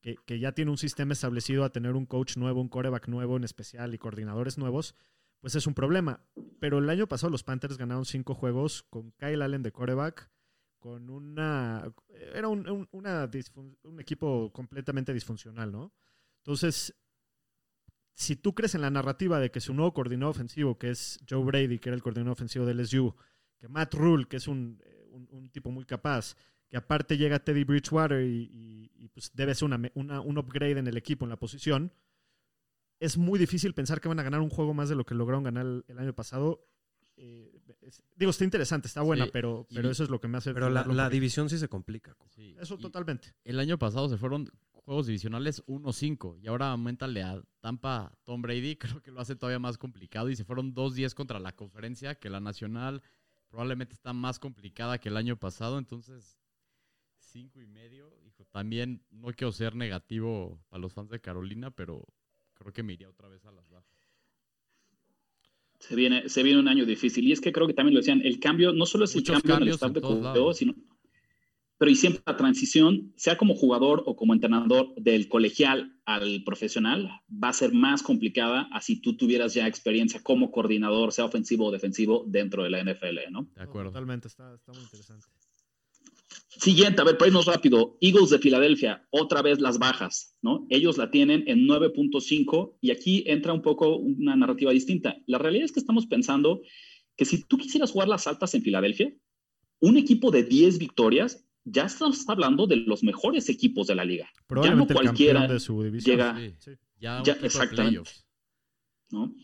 Speaker 1: que, que ya tiene un sistema establecido a tener un coach nuevo, un coreback nuevo en especial y coordinadores nuevos, pues es un problema. Pero el año pasado los Panthers ganaron cinco juegos con Kyle Allen de coreback, con una... Era un, un equipo completamente disfuncional, ¿no? Entonces, si tú crees en la narrativa de que su nuevo coordinador ofensivo, que es Joe Brady, que era el coordinador ofensivo de LSU, que Matt Rule, que es un, eh, un- un tipo muy capaz, que aparte llega Teddy Bridgewater y, y- y, pues debe ser una, un upgrade en el equipo, en la posición, es muy difícil pensar que van a ganar un juego más de lo que lograron ganar el, el año pasado. Eh, es- digo, está interesante, está buena,
Speaker 3: Sí,
Speaker 1: pero,
Speaker 3: y-
Speaker 1: pero eso es lo que me hace...
Speaker 4: Pero la, la división sí se complica.
Speaker 3: Sí,
Speaker 1: Eso totalmente.
Speaker 3: El año pasado se fueron juegos divisionales 1-5 y ahora aumentale a Tampa Tom Brady, <laughs> creo que lo hace todavía más complicado y se fueron 2-10 contra la conferencia, que la nacional probablemente está más complicada que el año pasado, entonces 5 y medio, hijo, también no quiero ser negativo para los fans de Carolina, pero creo que me iría otra vez a las bajas.
Speaker 8: Se viene, se viene un año difícil. Y es que creo que también lo decían, el cambio no solo es
Speaker 3: Muchos
Speaker 8: el cambio en el
Speaker 3: cambios
Speaker 8: staff de
Speaker 3: lados.
Speaker 8: sino. Pero y siempre la transición, sea como jugador o como entrenador del colegial al profesional, va a ser más complicada así tú tuvieras ya experiencia como coordinador, sea ofensivo o defensivo, dentro de la NFL, ¿no?
Speaker 3: De acuerdo.
Speaker 1: Totalmente, está, está muy interesante.
Speaker 8: Siguiente, a ver, para irnos rápido. Eagles de Filadelfia, otra vez las bajas, ¿no? Ellos la tienen en 9.5 y aquí entra un poco una narrativa distinta. La realidad es que estamos pensando que si tú quisieras jugar las altas en Filadelfia, un equipo de 10 victorias, ya estás hablando de los mejores equipos de la liga.
Speaker 1: Probablemente
Speaker 8: ya no cualquiera
Speaker 1: de su división.
Speaker 8: llega,
Speaker 3: Sí,
Speaker 1: Sí.
Speaker 3: ya,
Speaker 8: Ya, exactamente. ¿no?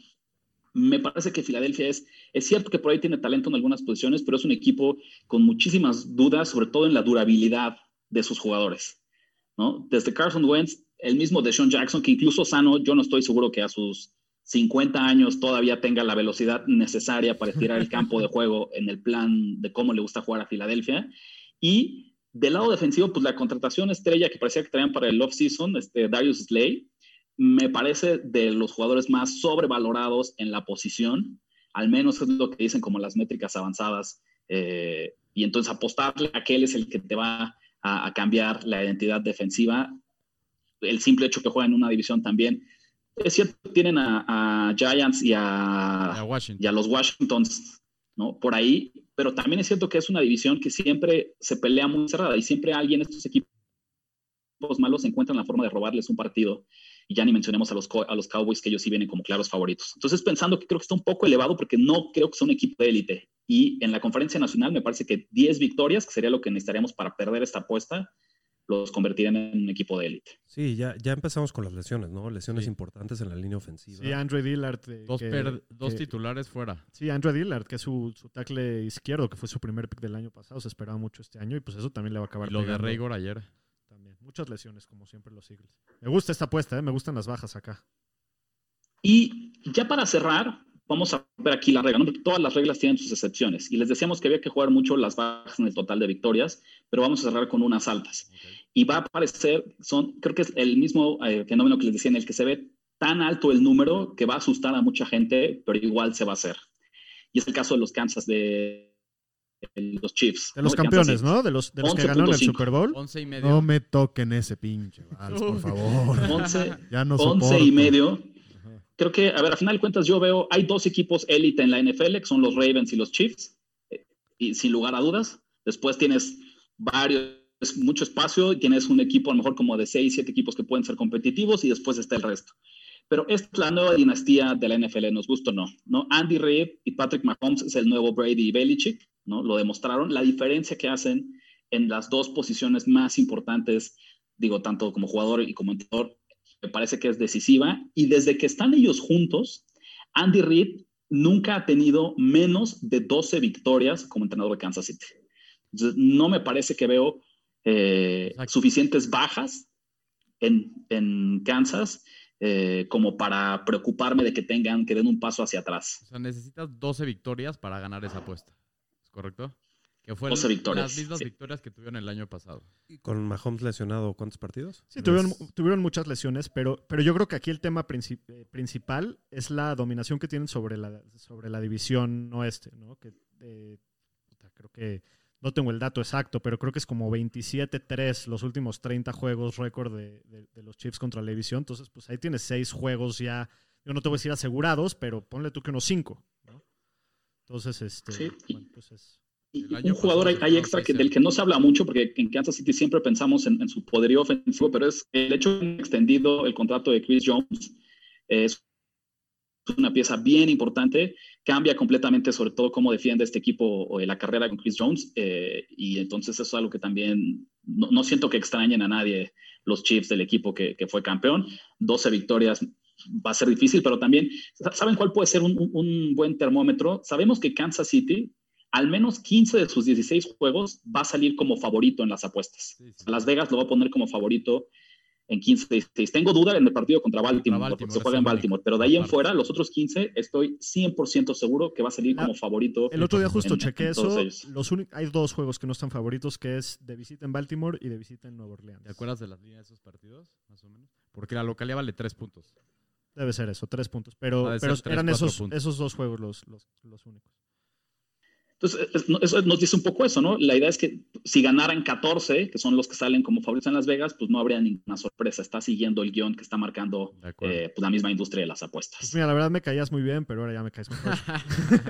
Speaker 8: Me parece que Filadelfia es, es cierto que por ahí tiene talento en algunas posiciones, pero es un equipo con muchísimas dudas, sobre todo en la durabilidad de sus jugadores, ¿no? Desde Carson Wentz, el mismo de Sean Jackson, que incluso sano, yo no estoy seguro que a sus 50 años todavía tenga la velocidad necesaria para estirar el campo de juego en el plan de cómo le gusta jugar a Filadelfia. Y del lado defensivo, pues la contratación estrella que parecía que traían para el off-season, este, Darius Slay, me parece de los jugadores más sobrevalorados en la posición, al menos es lo que dicen como las métricas avanzadas, eh, y entonces apostarle a que él es el que te va a, a cambiar la identidad defensiva, el simple hecho que juega en una división también. Es cierto, tienen a, a Giants y a,
Speaker 3: A Washington.
Speaker 8: y a los Washingtons, ¿no? Por ahí, pero también es cierto que es una división que siempre se pelea muy cerrada y siempre alguien, estos equipos malos, encuentran la forma de robarles un partido. Y ya ni mencionemos a los, a los Cowboys, que ellos sí vienen como claros favoritos. Entonces, pensando que creo que está un poco elevado porque no creo que sea un equipo de élite. Y en la conferencia nacional me parece que 10 victorias, que sería lo que necesitaríamos para perder esta apuesta, los convertirían en un equipo de élite.
Speaker 4: Sí, ya, ya empezamos con las lesiones, ¿no? Lesiones
Speaker 3: Sí.
Speaker 4: importantes en la línea ofensiva.
Speaker 1: Sí, Andre Dillard. eh,
Speaker 3: Dos,
Speaker 1: que-
Speaker 3: per- dos
Speaker 1: que-
Speaker 3: titulares fuera.
Speaker 1: Sí, Andre Dillard, que es su, su tackle izquierdo, que fue su primer pick del año pasado, se esperaba mucho este año y pues eso también le va a acabar.
Speaker 3: Y lo de Raygor ayer.
Speaker 1: También. Muchas lesiones, como siempre, los Eagles. Me gusta esta apuesta, ¿eh? me gustan las bajas acá.
Speaker 8: Y ya para cerrar, vamos a ver aquí la regla, ¿no? porque todas las reglas tienen sus excepciones. Y les decíamos que había que jugar mucho las bajas en el total de victorias, pero vamos a cerrar con unas altas. Y va a aparecer, son, creo que es el mismo eh, fenómeno que les decía, en el que se ve tan alto el número que va a asustar a mucha gente, pero igual se va a hacer. Y es el caso de los Kansas de, de los Chiefs.
Speaker 1: De los
Speaker 8: ¿no?
Speaker 1: Campeones. ¿no? De los, de los que ganaron el
Speaker 8: 11.5.
Speaker 1: Super Bowl.
Speaker 3: 11 y medio.
Speaker 9: No me toquen ese pinche vals, por favor.
Speaker 8: 11, <laughs>
Speaker 9: Ya no
Speaker 8: 11
Speaker 9: soporto.
Speaker 8: y medio. Creo que, a ver, a final de cuentas, yo veo, hay dos equipos élite en la NFL, que son los Ravens y los Chiefs, eh, y sin lugar a dudas. Después tienes varios, mucho espacio, tienes un equipo a lo mejor como de seis, siete equipos que pueden ser competitivos, y después está el resto. Pero es la nueva dinastía de la NFL, nos gusta o no, ¿no? Andy Reid y Patrick Mahomes es el nuevo Brady y Belichick, ¿no? Lo demostraron. La diferencia que hacen en las dos posiciones más importantes, digo, tanto como jugador y como entrenador, me parece que es decisiva. Y desde que están ellos juntos, Andy Reid nunca ha tenido menos de 12 victorias como entrenador de Kansas City. Entonces, no me parece que veo eh, suficientes bajas en, en Kansas eh, como para preocuparme de que tengan, que den un paso hacia atrás.
Speaker 3: O sea, necesitas 12 victorias para ganar esa apuesta. ¿Es correcto? Que fue
Speaker 8: 12 victorias,
Speaker 3: las mismas
Speaker 8: sí.
Speaker 3: victorias que tuvieron el año pasado.
Speaker 4: Y Con Mahomes lesionado, ¿cuántos partidos?
Speaker 1: Sí, tuvieron, tuvieron muchas lesiones, pero, pero yo creo que aquí el tema eh, principal es la dominación que tienen sobre la, sobre la división oeste, ¿no? Que, eh, creo que no tengo el dato exacto, pero creo que es como 27-3 los últimos 30 juegos récord de, de- de los Chiefs contra la división. Entonces, pues ahí tienes seis juegos ya, yo no te voy a decir asegurados, pero ponle tú que unos cinco, ¿no? Entonces, este,
Speaker 8: Sí.
Speaker 1: bueno, pues es,
Speaker 8: un jugador hay, hay extra que, del que no se habla mucho, porque en Kansas City siempre pensamos en, en su poderío ofensivo, pero es el hecho de extendido el contrato de Chris Jones. Es una pieza bien importante, cambia completamente sobre todo cómo defiende este equipo o, eh, la carrera con Chris Jones, eh, y entonces eso es algo que también no, no siento que extrañen a nadie los Chiefs del equipo que, que fue campeón. 12 victorias va a ser difícil, pero también, ¿saben cuál puede ser un- un buen termómetro? Sabemos que Kansas City, al menos 15 de sus 16 juegos, va a salir como favorito en las apuestas.
Speaker 3: Sí, sí.
Speaker 8: Las Vegas lo va a poner como favorito en 15 de 16. Tengo duda en el partido contra Baltimore,
Speaker 3: Baltimore,
Speaker 8: porque se juega en Baltimore, pero de ahí en fuera, los otros 15, estoy 100% seguro que va a salir como favorito.
Speaker 1: El otro día justo
Speaker 8: en-
Speaker 1: chequé
Speaker 8: en
Speaker 1: eso. Los hay dos juegos que no están favoritos, que es de visita en Baltimore y de visita en Nueva Orleans.
Speaker 3: ¿Te acuerdas de las líneas de esos partidos, más o menos? Porque la localidad vale tres puntos.
Speaker 1: Debe ser eso, tres puntos. Pero, eran esos,
Speaker 3: puntos.
Speaker 1: esos dos juegos los, los, los únicos.
Speaker 8: Entonces, eso nos dice un poco eso, ¿no? La idea es que si ganaran 14, que son los que salen como favoritos en Las Vegas, pues no habría ninguna sorpresa. Está siguiendo el guion que está marcando eh, pues la misma industria de las
Speaker 1: Pues
Speaker 8: apuestas.
Speaker 1: mira, la verdad me caías muy bien, pero ahora ya me caes mejor. <laughs>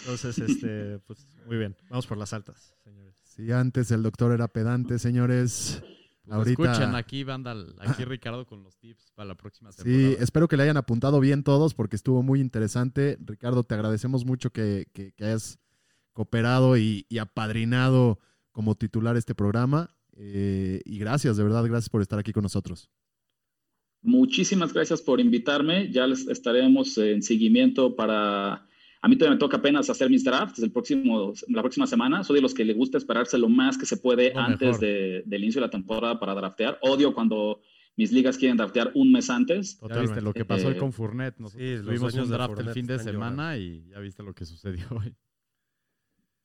Speaker 1: Entonces, este, pues muy bien. Vamos por las altas, señores.
Speaker 9: Si antes el doctor era pedante, señores.
Speaker 3: Pues
Speaker 9: ahorita-
Speaker 3: Escuchen aquí, banda, aquí Ricardo con los tips para la próxima temporada.
Speaker 9: Sí, espero que le hayan apuntado bien todos porque estuvo muy interesante. Ricardo, te agradecemos mucho que, que- que hayas cooperado y, y apadrinado como titular este programa. Eh, y gracias, de verdad, gracias por estar aquí con nosotros.
Speaker 8: Muchísimas gracias por invitarme. Ya les estaremos en seguimiento para... A mí todavía me toca apenas hacer mis drafts el próximo, la próxima semana. Soy de los que le gusta esperarse lo más que se puede antes de- del inicio de la temporada para draftear. Odio cuando mis ligas quieren draftear un mes antes.
Speaker 3: Ya viste lo que pasó hoy con Fournet. Nosotros
Speaker 4: sí, los
Speaker 3: un draft el
Speaker 4: Fournette
Speaker 3: fin de semana y ya viste lo que sucedió hoy.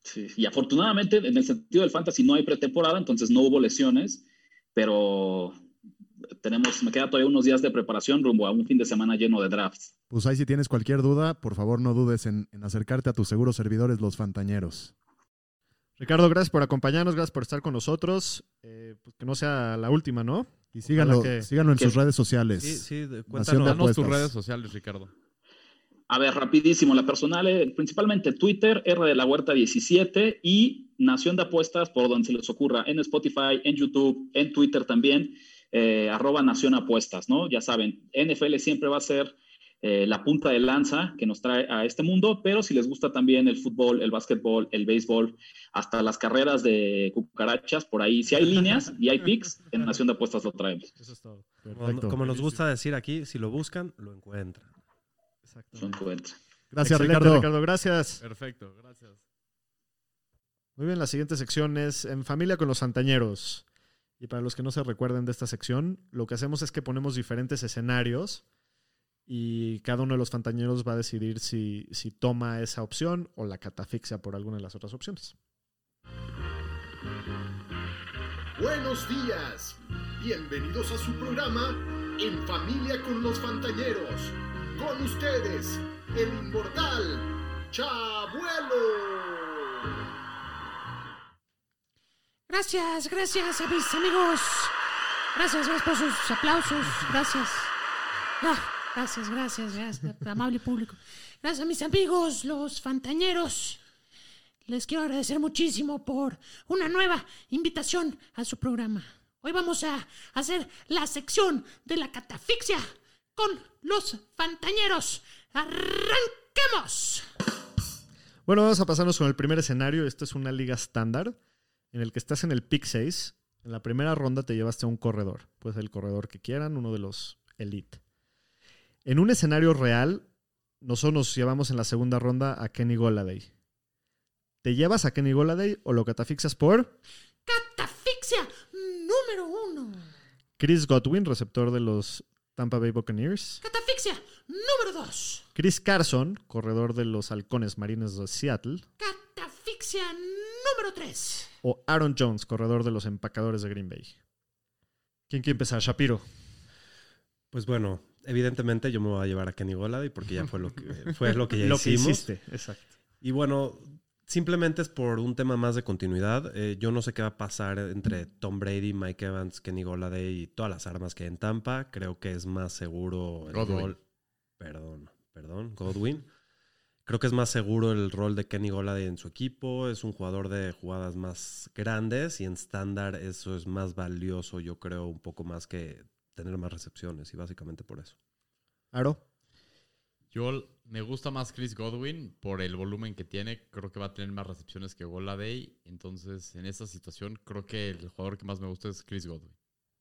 Speaker 8: Sí, y afortunadamente en el sentido del fantasy no hay pretemporada, entonces no hubo lesiones, pero tenemos, me queda todavía unos días de preparación rumbo a un fin de semana lleno de drafts.
Speaker 9: Pues ahí si tienes cualquier duda, por favor no dudes en, en acercarte a tus seguros servidores, los Fantañeros.
Speaker 1: Ricardo, gracias por acompañarnos, gracias por estar con nosotros. Eh, pues que no sea la última, ¿no?
Speaker 9: Y síganlo,
Speaker 1: que-
Speaker 9: síganlo en
Speaker 8: que-
Speaker 9: sus redes sociales.
Speaker 4: Sí, sí, cuéntanos.
Speaker 3: tus redes sociales, Ricardo.
Speaker 8: A ver, rapidísimo, la personal, eh, principalmente Twitter, R de la Huerta 17 y Nación de Apuestas, por donde se les ocurra, en Spotify, en YouTube, en Twitter también, eh, arroba Nación Apuestas, ¿no? Ya saben, NFL siempre va a ser eh, la punta de lanza que nos trae a este mundo, pero si les gusta también el fútbol, el básquetbol, el béisbol, hasta las carreras de cucarachas, por ahí, si hay líneas y hay picks, en Nación de Apuestas lo traemos.
Speaker 1: Eso es todo.
Speaker 4: Como, como nos gusta decir aquí, si lo buscan, lo encuentran.
Speaker 8: Lo.
Speaker 9: Gracias,
Speaker 1: Excelente,
Speaker 9: Ricardo.
Speaker 1: Ricardo, gracias.
Speaker 3: Perfecto, gracias.
Speaker 1: Muy bien, la siguiente sección es En familia con los santañeros. Y para los que no se recuerden de esta sección, lo que hacemos es que ponemos diferentes escenarios y cada uno de los fantañeros va a decidir si, si toma esa opción o la catafixia por alguna de las otras opciones.
Speaker 6: Buenos días. Bienvenidos a su programa En Familia con los Fantañeros. Con ustedes, el inmortal Chabuelo.
Speaker 10: Gracias, gracias a mis amigos. Gracias, gracias por sus aplausos. Gracias. Ah, gracias, gracias, gracias, <laughs> amable público. Gracias a mis amigos, los fantañeros. Les quiero agradecer muchísimo por una nueva invitación a su programa. Hoy vamos a hacer la sección de la catafixia con los fantañeros. ¡Arranquemos!
Speaker 1: Bueno, vamos a pasarnos con el primer escenario. Esta es una liga estándar en el que estás en el pick 6. En la primera ronda te llevaste a un corredor. Puede ser el corredor que quieran, uno de los elite. En un escenario real, nosotros nos llevamos en la segunda ronda a Kenny Goladay. ¿Te llevas a Kenny Goladay o lo catafixas por
Speaker 10: Catafixia número uno.
Speaker 1: Chris Godwin, receptor de los Tampa Bay Buccaneers?
Speaker 10: Catafixia número dos.
Speaker 1: Chris Carson, corredor de los Halcones Marines de Seattle?
Speaker 10: Catafixia número tres.
Speaker 1: ¿O Aaron Jones, corredor de los Empacadores de Green Bay? ¿Quién quiere empezar? Shapiro.
Speaker 4: Pues bueno, evidentemente yo me voy a llevar a Kenny Goladay porque ya fue lo que, fue lo que ya <laughs>
Speaker 1: lo que
Speaker 4: hicimos.
Speaker 1: hiciste, exacto.
Speaker 4: Y bueno, simplemente es por un tema más de continuidad. Eh, yo no sé qué va a pasar entre Tom Brady, Mike Evans, Kenny Goladay y todas las armas que hay en Tampa. Creo que es más seguro el
Speaker 3: Godwin.
Speaker 4: gol. Perdón, perdón, Godwin. Creo que es más seguro el rol de Kenny Goladay en su equipo. Es un jugador de jugadas más grandes y en estándar eso es más valioso, yo creo, un poco más que tener más recepciones y básicamente por eso.
Speaker 1: Aro.
Speaker 3: Yo me gusta más Chris Godwin por el volumen que tiene. Creo que va a tener más recepciones que Goladay. Entonces, en esta situación, creo que el jugador que más me gusta es Chris Godwin.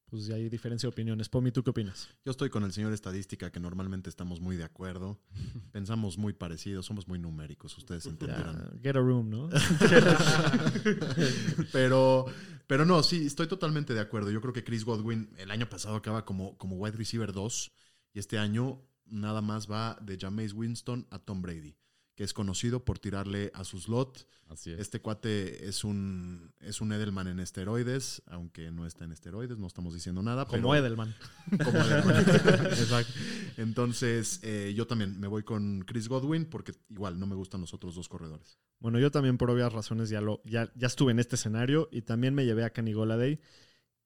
Speaker 1: Pues ya hay diferencia de opiniones. Pomi, ¿tú qué opinas?
Speaker 2: Yo estoy con el señor estadística, que normalmente estamos muy de acuerdo. <laughs> Pensamos muy parecidos, somos muy numéricos, ustedes entenderán.
Speaker 1: get a room, ¿no? <laughs>
Speaker 2: pero, pero no, sí, estoy totalmente de acuerdo. Yo creo que Chris Godwin el año pasado acaba como, como wide receiver 2 y este año nada más va de Jameis Winston a Tom Brady, que es conocido por tirarle a su slot.
Speaker 3: Así es.
Speaker 2: Este cuate es un, es un Edelman en esteroides, aunque no está en esteroides, no estamos diciendo nada.
Speaker 1: Como
Speaker 2: pero-
Speaker 1: Edelman. <laughs>
Speaker 2: como Edelman. <laughs> Exacto. Entonces, eh, yo también me voy con Chris Godwin porque igual no me gustan los otros dos corredores.
Speaker 1: Bueno, yo también por obvias razones ya, lo, ya, ya estuve en este escenario y también me llevé a Kenny Goladay.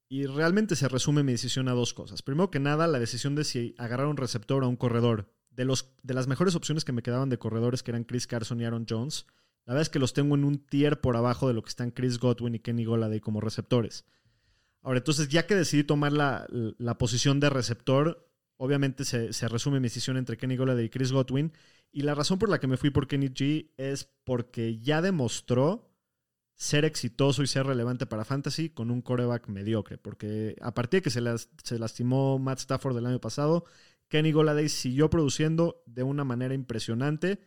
Speaker 1: Y realmente se resume mi decisión a dos cosas. Primero que nada, la decisión de si agarrar un receptor o un corredor. De, los, de las mejores opciones que me quedaban de corredores, que eran Chris Carson y Aaron Jones, la verdad es que los tengo en un tier por abajo de lo que están Chris Godwin y Kenny Goladay como receptores. Ahora, entonces, ya que decidí tomar la, la posición de receptor, obviamente se, se resume mi decisión entre Kenny Goladay y Chris Godwin. Y la razón por la que me fui por Kenny G es porque ya demostró ser exitoso y ser relevante para Fantasy con un coreback mediocre. Porque a partir de que se, las- se lastimó Matt Stafford el año pasado, Kenny Goladay siguió produciendo de una manera impresionante.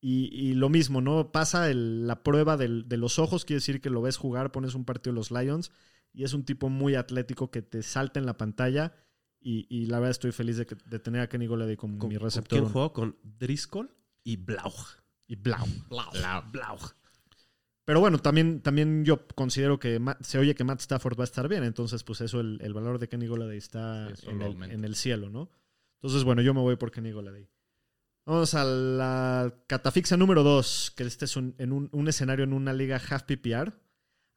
Speaker 1: Y, y lo mismo, ¿no? Pasa el- la prueba del- de los ojos, quiere decir que lo ves jugar, pones un partido de los Lions y es un tipo muy atlético que te salta en la pantalla. Y, y la verdad estoy feliz de, que- de tener a Kenny Goladay como
Speaker 4: ¿Con,
Speaker 1: mi
Speaker 4: con
Speaker 1: receptor.
Speaker 4: quién jugó? Con Driscoll y Blau.
Speaker 1: Y Blau.
Speaker 3: Blau.
Speaker 1: Blau. Pero bueno, también, también yo considero que se oye que Matt Stafford va a estar bien. Entonces, pues eso, el, el valor de Kenny Goladay está
Speaker 3: Sí,
Speaker 1: en el, en el cielo, ¿no? Entonces, bueno, yo me voy por Kenny Goladay. Vamos a la catafixia número 2, que este es un, en un, un escenario en una liga half PPR.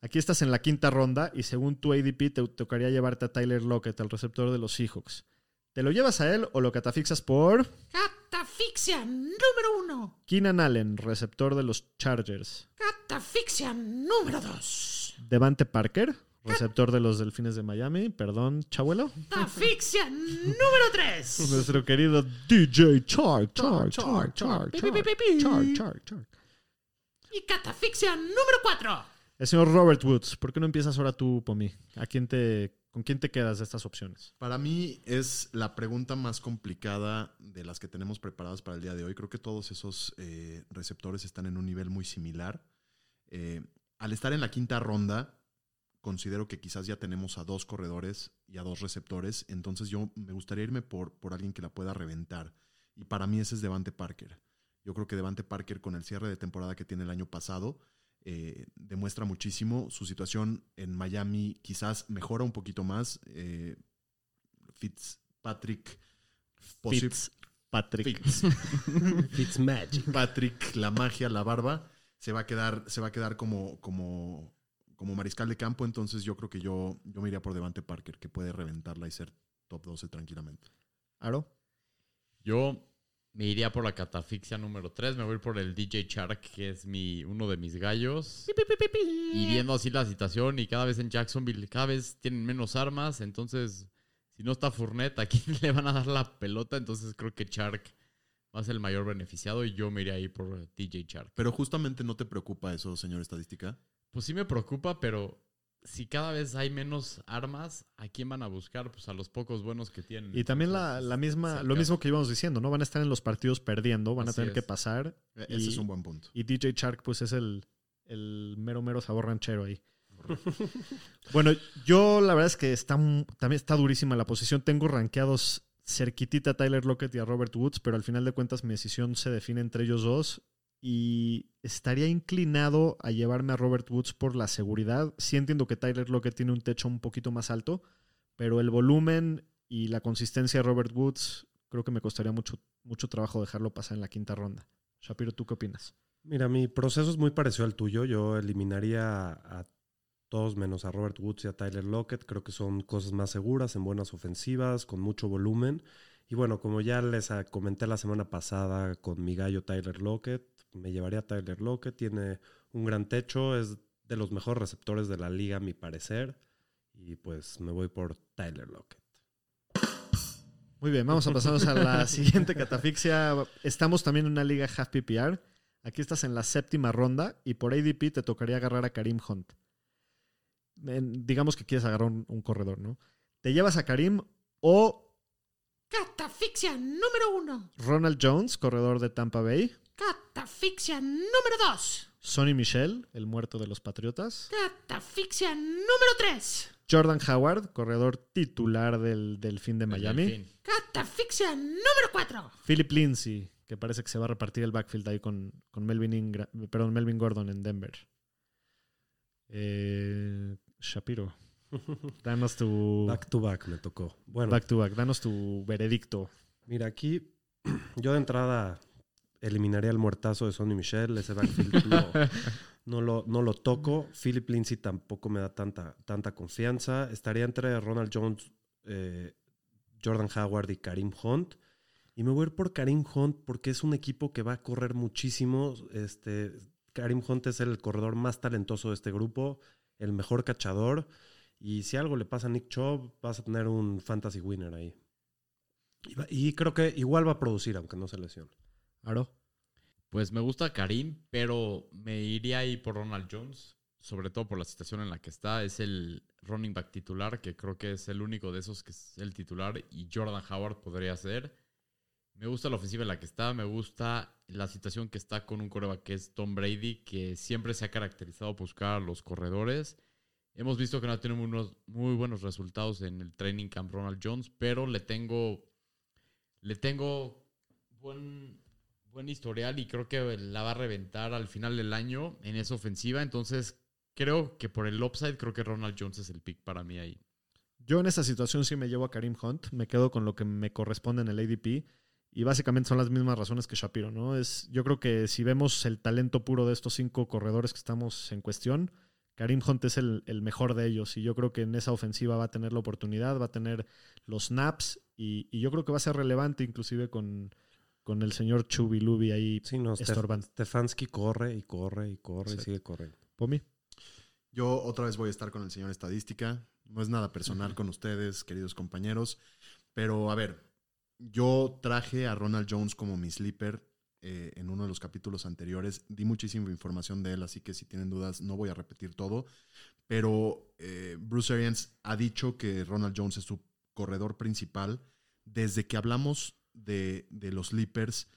Speaker 1: Aquí estás en la quinta ronda y según tu ADP te tocaría llevarte a Tyler Lockett, al receptor de los Seahawks. ¿Te lo llevas a él o lo catafixas por
Speaker 10: Catafixia número uno.
Speaker 1: Keenan Allen, receptor de los Chargers?
Speaker 10: Catafixia número dos.
Speaker 1: Devante Parker, receptor de los Delfines de Miami. Perdón, chabuelo.
Speaker 10: Catafixia número tres. <laughs>
Speaker 1: Nuestro querido DJ Chark, Chark, Chark, Chark. Chark, Chark, Chark.
Speaker 10: Y catafixia número cuatro.
Speaker 1: El señor Robert Woods, ¿por qué no empiezas ahora tú, Pomi? ¿A quién te, ¿Con quién te quedas de estas opciones?
Speaker 2: Para mí es la pregunta más complicada de las que tenemos preparadas para el día de hoy. Creo que todos esos eh, receptores están en un nivel muy similar. Eh, al estar en la quinta ronda, considero que quizás ya tenemos a dos corredores y a dos receptores. Entonces yo me gustaría irme por, por alguien que la pueda reventar. Y para mí ese es Devante Parker. Yo creo que Devante Parker con el cierre de temporada que tiene el año pasado eh, demuestra muchísimo. Su situación en Miami quizás mejora un poquito más. Eh, Fitzpatrick.
Speaker 1: Fitzpatrick.
Speaker 2: Fitz- <laughs>
Speaker 4: Fitzmagic.
Speaker 2: Patrick, la magia, la barba, se va a quedar, se va a quedar como, como, como mariscal de campo. Entonces yo creo que yo, yo me iría por Devante Parker, que puede reventarla y ser top 12 tranquilamente.
Speaker 1: ¿Aro?
Speaker 3: Yo me iría por la catafixia número 3. Me voy por el DJ Shark, que es mi, uno de mis gallos.
Speaker 10: Pi, pi, pi, pi, pi.
Speaker 3: Y viendo así la situación y cada vez en Jacksonville, cada vez tienen menos armas. Entonces, si no está Fournette, ¿a quién <laughs> le van a dar la pelota? Entonces creo que Shark va a ser el mayor beneficiado y yo me iría ahí por DJ Shark.
Speaker 2: Pero justamente no te preocupa eso, señor estadística.
Speaker 3: Pues sí me preocupa, pero si cada vez hay menos armas, ¿a quién van a buscar? Pues a los pocos buenos que tienen.
Speaker 1: Y también la, misma, lo mismo que íbamos diciendo, ¿no? Van a estar en los partidos perdiendo, van a tener que pasar.
Speaker 2: E-
Speaker 1: Y-
Speaker 2: Ese es un buen punto.
Speaker 1: Y DJ Shark, pues es el, el mero, mero sabor ranchero ahí. <laughs> bueno, yo la verdad es que está, también está durísima la posición. Tengo rankeados cerquitita a Tyler Lockett y a Robert Woods, pero al final de cuentas mi decisión se define entre ellos dos. Y estaría inclinado a llevarme a Robert Woods por la seguridad. Sí entiendo que Tyler Lockett tiene un techo un poquito más alto, pero el volumen y la consistencia de Robert Woods creo que me costaría mucho, mucho trabajo dejarlo pasar en la quinta ronda. Shapiro, ¿tú qué opinas?
Speaker 4: Mira, mi proceso es muy parecido al tuyo. Yo eliminaría a todos menos a Robert Woods y a Tyler Lockett. Creo que son cosas más seguras, en buenas ofensivas, con mucho volumen. Y bueno, como ya les comenté la semana pasada con mi gallo Tyler Lockett, me llevaría a Tyler Lockett. Tiene un gran techo, es de los mejores receptores de la liga, a mi parecer. Y pues me voy por Tyler Lockett.
Speaker 1: Muy bien, vamos a pasarnos a la siguiente catafixia. Estamos también en una liga half PPR. Aquí estás en la séptima ronda y por ADP te tocaría agarrar a Karim Hunt. En- digamos que quieres agarrar un, un corredor, ¿no? Te llevas a Karim o
Speaker 10: Catafixia número uno.
Speaker 1: Ronald Jones, corredor de Tampa Bay.
Speaker 10: Catafixia número dos.
Speaker 1: Sonny Michel, el muerto de los Patriotas.
Speaker 10: Catafixia número tres.
Speaker 1: Jordan Howard, corredor titular del, del fin de Miami.
Speaker 10: Catafixia número cuatro.
Speaker 1: Philip Lindsay, que parece que se va a repartir el backfield ahí con, con Melvin, Ingra- perdón, Melvin Gordon en Denver. Eh, Shapiro, <laughs> danos tu back,
Speaker 4: Back to back me tocó. Bueno,
Speaker 1: to back, danos tu veredicto.
Speaker 4: mira, aquí <clears throat> yo de entrada eliminaría el muertazo de Sonny Michel. Ese backfield no, <laughs> no lo, no lo toco. Philip Lindsay tampoco me da tanta, tanta confianza. Estaría entre Ronald Jones, eh, Jordan Howard y Karim Hunt. Y me voy a ir por Karim Hunt porque es un equipo que va a correr muchísimo. Este, Karim Hunt es el corredor más talentoso de este grupo, el mejor cachador. Y si algo le pasa a Nick Chubb, vas a tener un fantasy winner ahí. Y, va- y creo que igual va a producir, aunque no se lesione.
Speaker 1: Aro.
Speaker 3: Pues me gusta Karim, pero me iría ahí por Ronald Jones, sobre todo por la situación en la que está. Es el running back titular, que creo que es el único de esos que es el titular, y Jordan Howard podría ser. Me gusta la ofensiva en la que está, me gusta la situación que está con un coreback que es Tom Brady, que siempre se ha caracterizado por buscar a los corredores. Hemos visto que no tenido unos muy buenos resultados en el training camp Ronald Jones, pero le tengo, le tengo buen, historial y creo que la va a reventar al final del año en esa ofensiva. Entonces, creo que por el upside, creo que Ronald Jones es el pick para mí ahí.
Speaker 1: Yo en esta situación sí me llevo a Karim Hunt, me quedo con lo que me corresponde en el ADP y básicamente son las mismas razones que Shapiro, ¿no? Es, yo creo que si vemos el talento puro de estos cinco corredores que estamos en cuestión, Karim Hunt es el, el mejor de ellos y yo creo que en esa ofensiva va a tener la oportunidad, va a tener los snaps y, y yo creo que va a ser relevante inclusive con, con el señor Chubilubi ahí
Speaker 4: Sí, no,
Speaker 1: estorbando.
Speaker 4: Stefanski corre y corre y corre y sigue corriendo.
Speaker 1: Pomi.
Speaker 2: Yo otra vez voy a estar con el señor estadística. No es nada personal con ustedes, queridos compañeros. Pero a ver, yo traje a Ronald Jones como mi sleeper eh, en uno de los capítulos anteriores. Di muchísima información de él, así que si tienen dudas no voy a repetir todo. Pero eh, Bruce Arians ha dicho que Ronald Jones es su corredor principal. Desde que hablamos de, de los sleepers,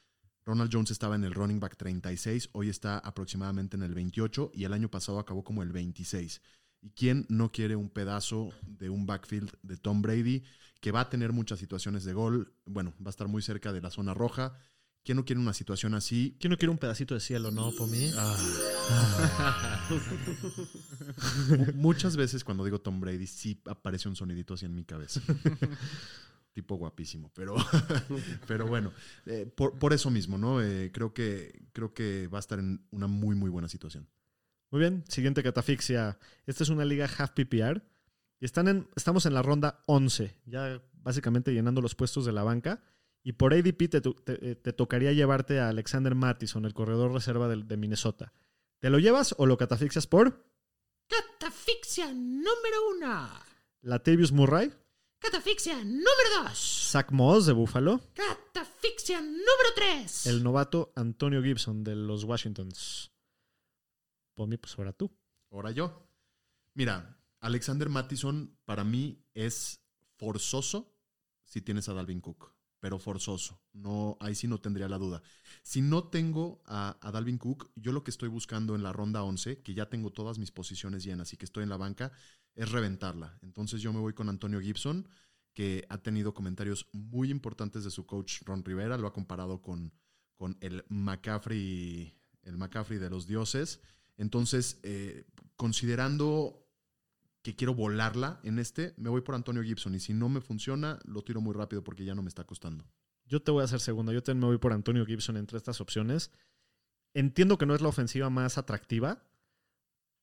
Speaker 2: Ronald Jones estaba en el running back 36, hoy está aproximadamente en el 28 y el año pasado acabó como el 26. ¿Y quién no quiere un pedazo de un backfield de Tom Brady que va a tener muchas situaciones de gol? Bueno, va a estar muy cerca de la zona roja. ¿Quién no quiere una situación así?
Speaker 1: ¿Quién no quiere un pedacito de cielo, no, Pomi?
Speaker 2: Mu- <laughs> Muchas veces cuando digo Tom Brady sí aparece un sonidito así en mi cabeza. <laughs> tipo guapísimo, pero, <laughs> pero bueno, eh, por, por eso mismo, ¿no? Eh, creo, que, creo que va a estar en una muy, muy buena situación.
Speaker 1: Muy bien, siguiente catafixia. Esta es una liga half PPR. Y están en, estamos en la ronda 11, ya básicamente llenando los puestos de la banca. Y por ADP te, eh, te tocaría llevarte a Alexander Mattison, el corredor reserva de, Minnesota. ¿Te lo llevas o lo catafixias por
Speaker 10: Catafixia número uno.
Speaker 1: Latavius Murray,
Speaker 10: Catafixia número dos.
Speaker 1: Zach Moss de Buffalo,
Speaker 10: Catafixia número tres.
Speaker 1: el novato Antonio Gibson de los Washingtons. Pomi, pues ahora tú.
Speaker 2: Ahora yo. Mira, Alexander Mattison para mí es forzoso si tienes a Dalvin Cook, pero forzoso. No, ahí sí no tendría la duda. Si no tengo a, a Dalvin Cook, yo lo que estoy buscando en la ronda 11, que ya tengo todas mis posiciones llenas y que estoy en la banca, es reventarla. Entonces yo me voy con Antonio Gibson, que ha tenido comentarios muy importantes de su coach Ron Rivera, lo ha comparado con, con el McCaffrey, el de los dioses. Entonces, eh, considerando que quiero volarla en este, me voy por Antonio Gibson. Y si no me funciona, lo tiro muy rápido porque ya no me está costando.
Speaker 1: Yo te voy a hacer segunda. Yo también me voy por Antonio Gibson entre estas opciones. Entiendo que no es la ofensiva más atractiva,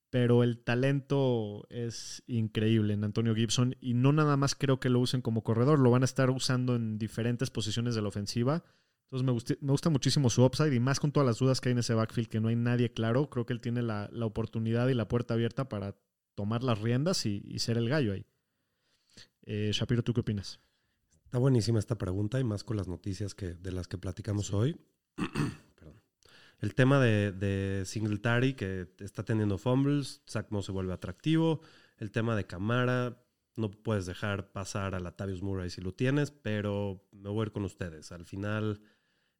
Speaker 1: pero el talento es increíble en Antonio Gibson y no nada más creo que lo usen como corredor, lo van a estar usando en diferentes posiciones de la ofensiva, Entonces me, gusti- me gusta muchísimo su upside y más con todas las dudas que hay en ese backfield, que no hay nadie claro. Creo que él tiene la, la oportunidad y la puerta abierta para tomar las riendas y, y ser el gallo ahí. Eh, Shapiro, ¿tú qué opinas?
Speaker 4: Está buenísima esta pregunta y más con las noticias que, de las que platicamos hoy. <clears throat> Perdón. El tema de, de Singletary, que está teniendo fumbles, Zach Moss se vuelve atractivo. El tema de Camara, no puedes dejar pasar a Latavius Murray si lo tienes, pero me voy a ir con ustedes. Al final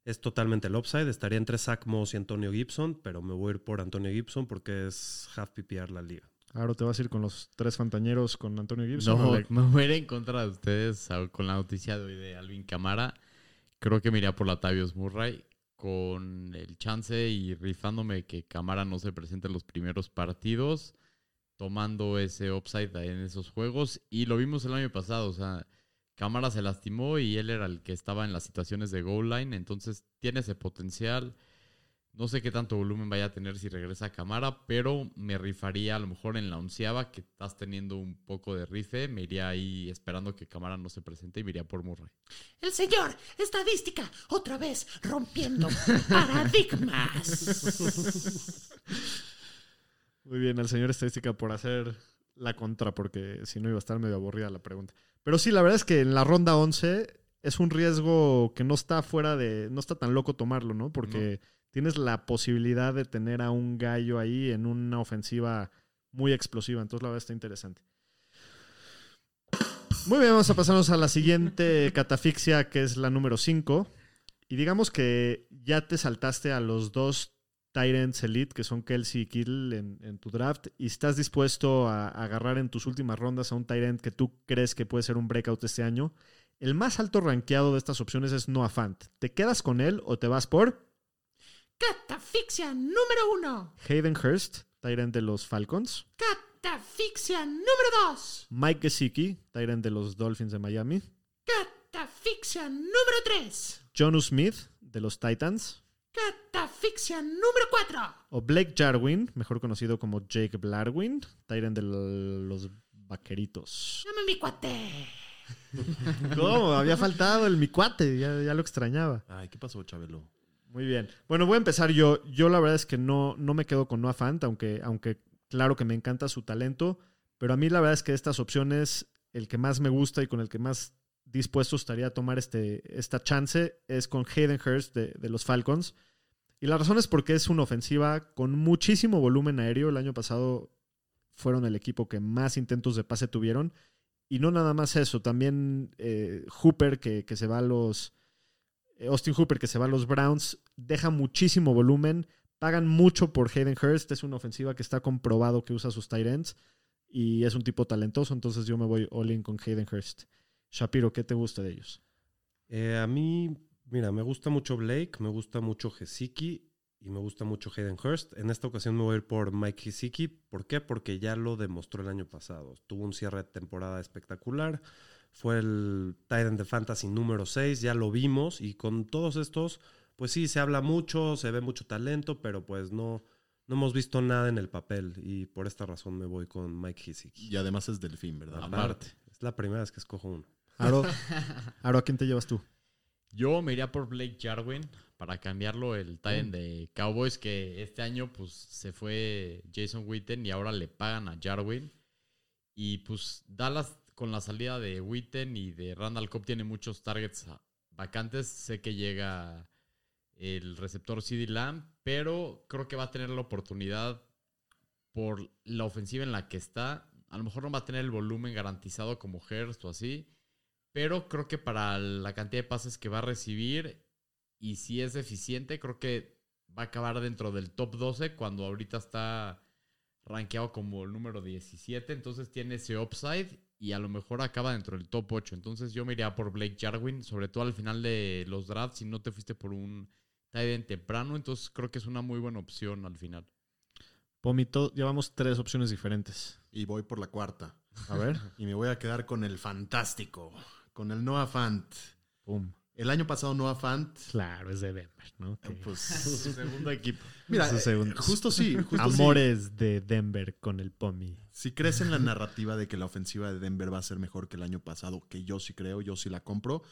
Speaker 4: es totalmente el upside. Estaría entre Zach Moss y Antonio Gibson, pero me voy a ir por Antonio Gibson porque es half PPR la liga.
Speaker 1: Ahora te vas a ir con los tres fantañeros con Antonio Gibson.
Speaker 3: No,
Speaker 1: ¿o le-
Speaker 3: me voy a ir en contra de ustedes ah, con la noticia de hoy de Alvin Camara. Creo que me iría por Latavius Murray con el chance y rifándome que Camara no se presente en los primeros partidos, tomando ese upside en esos juegos. Y lo vimos el año pasado, o sea, Camara se lastimó y él era el que estaba en las situaciones de goal line, entonces tiene ese potencial. No sé qué tanto volumen vaya a tener si regresa a Camara, pero me rifaría a lo mejor en la onceava, que estás teniendo un poco de rife. Me iría ahí esperando que Camara no se presente y me iría por Murray.
Speaker 10: El señor estadística otra vez rompiendo paradigmas. <laughs>
Speaker 1: Muy bien, al señor estadística por hacer la contra, porque si no iba a estar medio aburrida la pregunta. Pero sí, la verdad es que en la ronda 11 es un riesgo que no está fuera de. No está tan loco tomarlo, ¿no? Porque tienes la posibilidad de tener a un gallo ahí en una ofensiva muy explosiva. Entonces, la verdad está interesante. Muy bien, vamos a pasarnos a la siguiente <laughs> catafixia, que es la número 5. Y digamos que ya te saltaste a los dos Tyrants Elite, que son Kelsey y Kittle en, en tu draft, y estás dispuesto a, a agarrar en tus últimas rondas a un Tyrant que tú crees que puede ser un breakout este año. El más alto rankeado de estas opciones es Noah Fant. ¿Te quedas con él o te vas por
Speaker 10: Catafixia número uno.
Speaker 1: Hayden Hurst, Tyrant de los Falcons?
Speaker 10: Catafixia número dos.
Speaker 1: Mike Gesicki, Tyrant de los Dolphins de Miami?
Speaker 10: Catafixia número tres.
Speaker 1: Jonu Smith, de los Titans?
Speaker 10: Catafixia número cuatro.
Speaker 1: O Blake Jarwin, mejor conocido como Jake Blarwin, Tyrant de los Vaqueritos.
Speaker 10: Dame mi cuate. <laughs>
Speaker 1: ¿Cómo? Había faltado el mi cuate, ya, ya lo extrañaba.
Speaker 2: Ay, ¿qué pasó, Chabelo?
Speaker 1: Muy bien. Bueno, voy a empezar yo. Yo la verdad es que no, no me quedo con Noah Fant, aunque, aunque claro que me encanta su talento, pero a mí la verdad es que estas opciones, el que más me gusta y con el que más dispuesto estaría a tomar este, esta chance es con Hayden Hurst de, de los Falcons. Y la razón es porque es una ofensiva con muchísimo volumen aéreo. El año pasado fueron el equipo que más intentos de pase tuvieron. Y no nada más eso, también eh, Hooper que, que se va a los... eh, Austin Hooper que se va a los Browns, deja muchísimo volumen, pagan mucho por Hayden Hurst, es una ofensiva que está comprobado que usa sus tight ends y es un tipo talentoso, entonces yo me voy all in con Hayden Hurst. Shapiro, ¿qué te gusta de ellos?
Speaker 4: Eh, a mí, mira, me gusta mucho Blake, me gusta mucho Gesicki y me gusta mucho Hayden Hurst. En esta ocasión me voy a ir por Mike Gesicki. ¿Por qué? Porque ya lo demostró el año pasado. Tuvo un cierre de temporada espectacular. Fue el Titan de Fantasy número 6, ya lo vimos. Y con todos estos, pues sí, se habla mucho, se ve mucho talento, pero pues no, no hemos visto nada en el papel. Y por esta razón me voy con Mike Gesicki.
Speaker 2: Y además es delfín, ¿verdad?
Speaker 4: Aparte, es la primera vez que escojo uno.
Speaker 1: Aro, <laughs> Aro, ¿a quién te llevas tú?
Speaker 3: Yo me iría por Blake Jarwin para cambiarlo el Titan de Cowboys que este año pues se fue Jason Witten y ahora le pagan a Jarwin y pues Dallas con la salida de Witten y de Randall Cobb tiene muchos targets vacantes, sé que llega el receptor CD Lamb, pero creo que va a tener la oportunidad por la ofensiva en la que está, a lo mejor no va a tener el volumen garantizado como Hurst o así, pero creo que para la cantidad de pases que va a recibir y si es eficiente, creo que va a acabar dentro del top 12 cuando ahorita está rankeado como el número 17. Entonces tiene ese upside y a lo mejor acaba dentro del top 8. Entonces yo me iría por Blake Jarwin, sobre todo al final de los drafts, si no te fuiste por un tight end temprano. Entonces creo que es una muy buena opción al final.
Speaker 1: Pomito, llevamos tres opciones diferentes.
Speaker 2: Y voy por la cuarta.
Speaker 1: A ver. <laughs>
Speaker 2: Y me voy a quedar con el fantástico, con el Noah Fant.
Speaker 1: Pum.
Speaker 2: El año pasado Noah Fant,
Speaker 1: Claro, es de Denver, ¿no? Que-
Speaker 2: pues... <laughs>
Speaker 3: Segundo equipo.
Speaker 2: Mira,
Speaker 1: Su
Speaker 2: eh,
Speaker 1: segundo.
Speaker 2: justo sí, justo sí.
Speaker 1: Amores de Denver con el Pomi.
Speaker 2: Si crees en la narrativa de que la ofensiva de Denver va a ser mejor que el año pasado, que yo sí creo, yo sí la compro,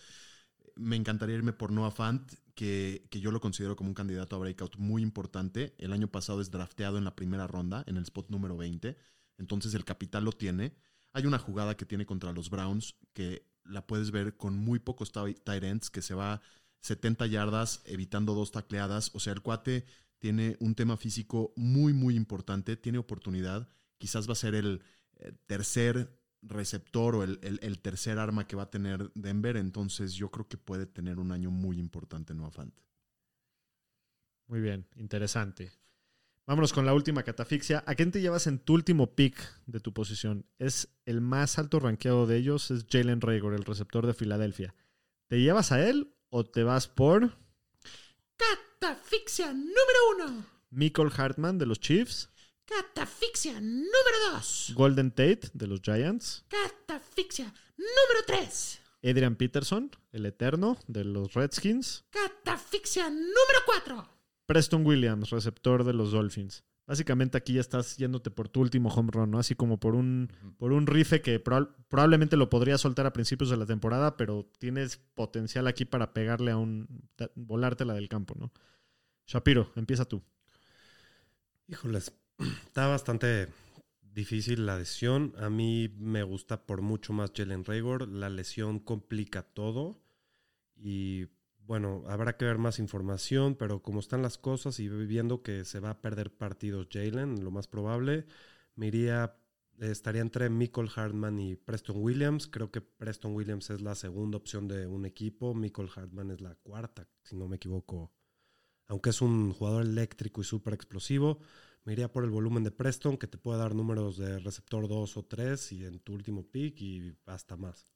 Speaker 2: me encantaría irme por Noah Fant, que, que yo lo considero como un candidato a breakout muy importante. El año pasado es drafteado en la primera ronda, en el spot número 20. Entonces el capital lo tiene. Hay una jugada que tiene contra los Browns que la puedes ver con muy pocos ti- tight ends, que se va 70 yardas evitando dos tacleadas. O sea, el cuate tiene un tema físico muy, muy importante. Tiene oportunidad. Quizás va a ser el eh, tercer receptor o el, el- el tercer arma que va a tener Denver. Entonces yo creo que puede tener un año muy importante Noah Fant.
Speaker 1: Muy bien, interesante. Vámonos con la última catafixia. ¿A quién te llevas en tu último pick de tu posición? Es el más alto rankeado de ellos, es Jalen Rager, el receptor de Filadelfia. ¿Te llevas a él o te vas por
Speaker 10: Catafixia número uno.
Speaker 1: Michael Hartman de los Chiefs,
Speaker 10: Catafixia número dos.
Speaker 1: Golden Tate de los Giants,
Speaker 10: Catafixia número tres.
Speaker 1: Adrian Peterson, el Eterno de los Redskins,
Speaker 10: Catafixia número cuatro.
Speaker 1: Preston Williams, receptor de los Dolphins. Básicamente aquí ya estás yéndote por tu último home run, ¿no? Así como por un, por un rife que proba- probablemente lo podrías soltar a principios de la temporada, pero tienes potencial aquí para pegarle a un... volártela del campo, ¿no? Shapiro, empieza tú.
Speaker 4: Híjoles, <clears throat> está bastante difícil la decisión. A mí me gusta por mucho más Jalen Raygor. La lesión complica todo. Y bueno, habrá que ver más información, pero como están las cosas y viendo que se va a perder partidos Jalen, lo más probable, iría, estaría entre Michael Hartman y Preston Williams. Creo que Preston Williams es la segunda opción de un equipo. Michael Hartman es la cuarta, si no me equivoco. Aunque es un jugador eléctrico y súper explosivo, me iría por el volumen de Preston, que te puede dar números de receptor 2 o 3 y en tu último pick y hasta más.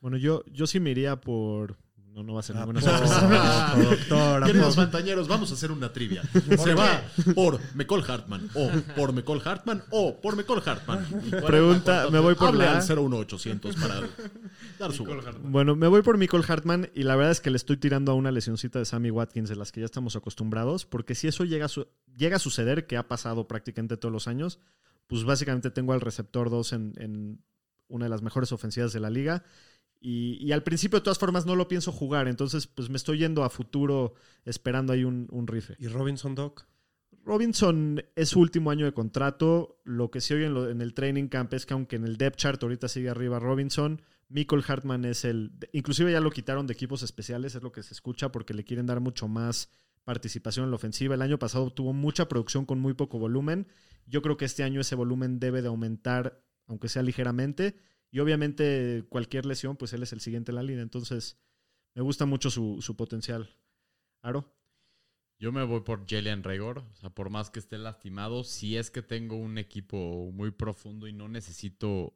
Speaker 1: Bueno, yo, yo sí me iría por... No, no va a ser
Speaker 4: Ah,
Speaker 1: ninguna
Speaker 4: por-
Speaker 1: sorpresa. <laughs>
Speaker 4: doctor,
Speaker 2: Queridos fantañeros, vamos a hacer una trivia. <laughs> Se va por McCall Hartman o por McCall Hartman o por McCall Hartman.
Speaker 1: Pregunta, me voy por
Speaker 2: Hable
Speaker 1: la...
Speaker 2: al 01800 para dar su voto.
Speaker 1: Bueno, me voy por Michael Hartman y la verdad es que le estoy tirando a una lesioncita de Sammy Watkins de las que ya estamos acostumbrados, porque si eso llega a, su- llega a suceder, que ha pasado prácticamente todos los años, pues básicamente tengo al receptor 2 en, en una de las mejores ofensivas de la liga. Y, y al principio, de todas formas, no lo pienso jugar, entonces pues me estoy yendo a futuro esperando ahí un, un rife.
Speaker 4: ¿Y Robinson Doc?
Speaker 1: Robinson es su último año de contrato. Lo que se oye en, lo- en el training camp es que aunque en el depth chart ahorita sigue arriba Robinson, Michael Hartman es el... Inclusive ya lo quitaron de equipos especiales, es lo que se escucha, porque le quieren dar mucho más participación en la ofensiva. El año pasado tuvo mucha producción con muy poco volumen. Yo creo que este año ese volumen debe de aumentar, aunque sea ligeramente. Y obviamente cualquier lesión, pues él es el siguiente en la línea. Entonces, me gusta mucho su, su potencial. Aro.
Speaker 3: Yo me voy por Jalen Regor. O sea, por más que esté lastimado, si es que tengo un equipo muy profundo y no necesito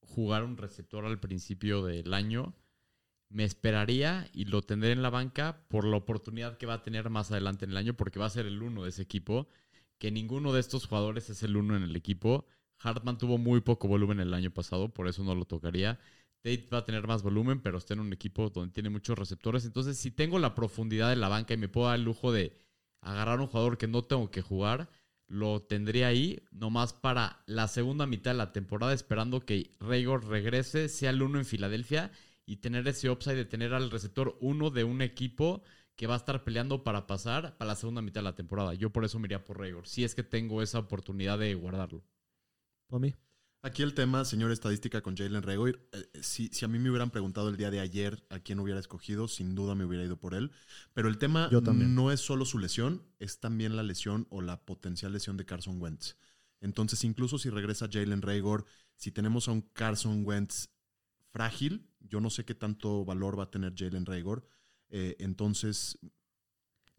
Speaker 3: jugar un receptor al principio del año, me esperaría y lo tendré en la banca por la oportunidad que va a tener más adelante en el año, porque va a ser el uno de ese equipo. Que ninguno de estos jugadores es el uno en el equipo. Hartman tuvo muy poco volumen el año pasado, por eso no lo tocaría. Tate va a tener más volumen, pero está en un equipo donde tiene muchos receptores. Entonces, si tengo la profundidad de la banca y me puedo dar el lujo de agarrar un jugador que no tengo que jugar, lo tendría ahí nomás para la segunda mitad de la temporada, esperando que Raygor regrese, sea el uno en Filadelfia y tener ese upside de tener al receptor uno de un equipo que va a estar peleando para pasar para la segunda mitad de la temporada. Yo por eso me iría por Raygor, si es que tengo esa oportunidad de guardarlo.
Speaker 1: Tommy.
Speaker 2: Aquí el tema, señor estadística con Jalen Regoir. eh, si, si a mí me hubieran preguntado el día de ayer a quién hubiera escogido, sin duda me hubiera ido por él. Pero el tema
Speaker 1: Yo también.
Speaker 2: no es solo su lesión, es también la lesión o la potencial lesión de Carson Wentz. Entonces, incluso si regresa Jalen Raygor, si tenemos a un Carson Wentz frágil, yo no sé qué tanto valor va a tener Jalen Raygor. Eh, entonces,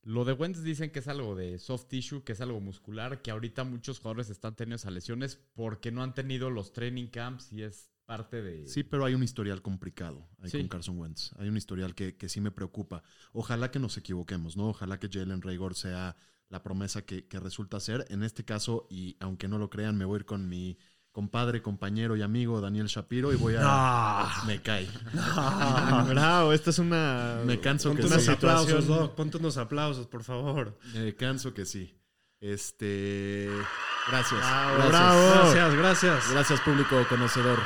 Speaker 3: Lo de Wentz dicen que es algo de soft tissue, que es algo muscular, que ahorita muchos jugadores están teniendo esas lesiones porque no han tenido los training camps y es parte de...
Speaker 2: Sí, pero hay un historial complicado ahí
Speaker 3: Sí.
Speaker 2: con Carson Wentz. Hay un historial que, que sí me preocupa. Ojalá que nos equivoquemos, ¿no? Ojalá que Jalen Raygor sea la promesa que, que resulta ser. En este caso, y aunque no lo crean, me voy a ir con mi compadre, compañero y amigo Daniel Shapiro y voy a... Me cae. <laughs>
Speaker 1: Bravo, esta es una.
Speaker 2: Me canso que
Speaker 4: Ponte
Speaker 1: una
Speaker 4: unos
Speaker 2: sí.
Speaker 4: aplausos, Doc. Ponte unos aplausos, por favor.
Speaker 2: Me canso que sí. Este... Gracias.
Speaker 1: Bravo,
Speaker 2: gracias.
Speaker 1: bravo.
Speaker 4: Gracias, gracias.
Speaker 2: Gracias, público conocedor.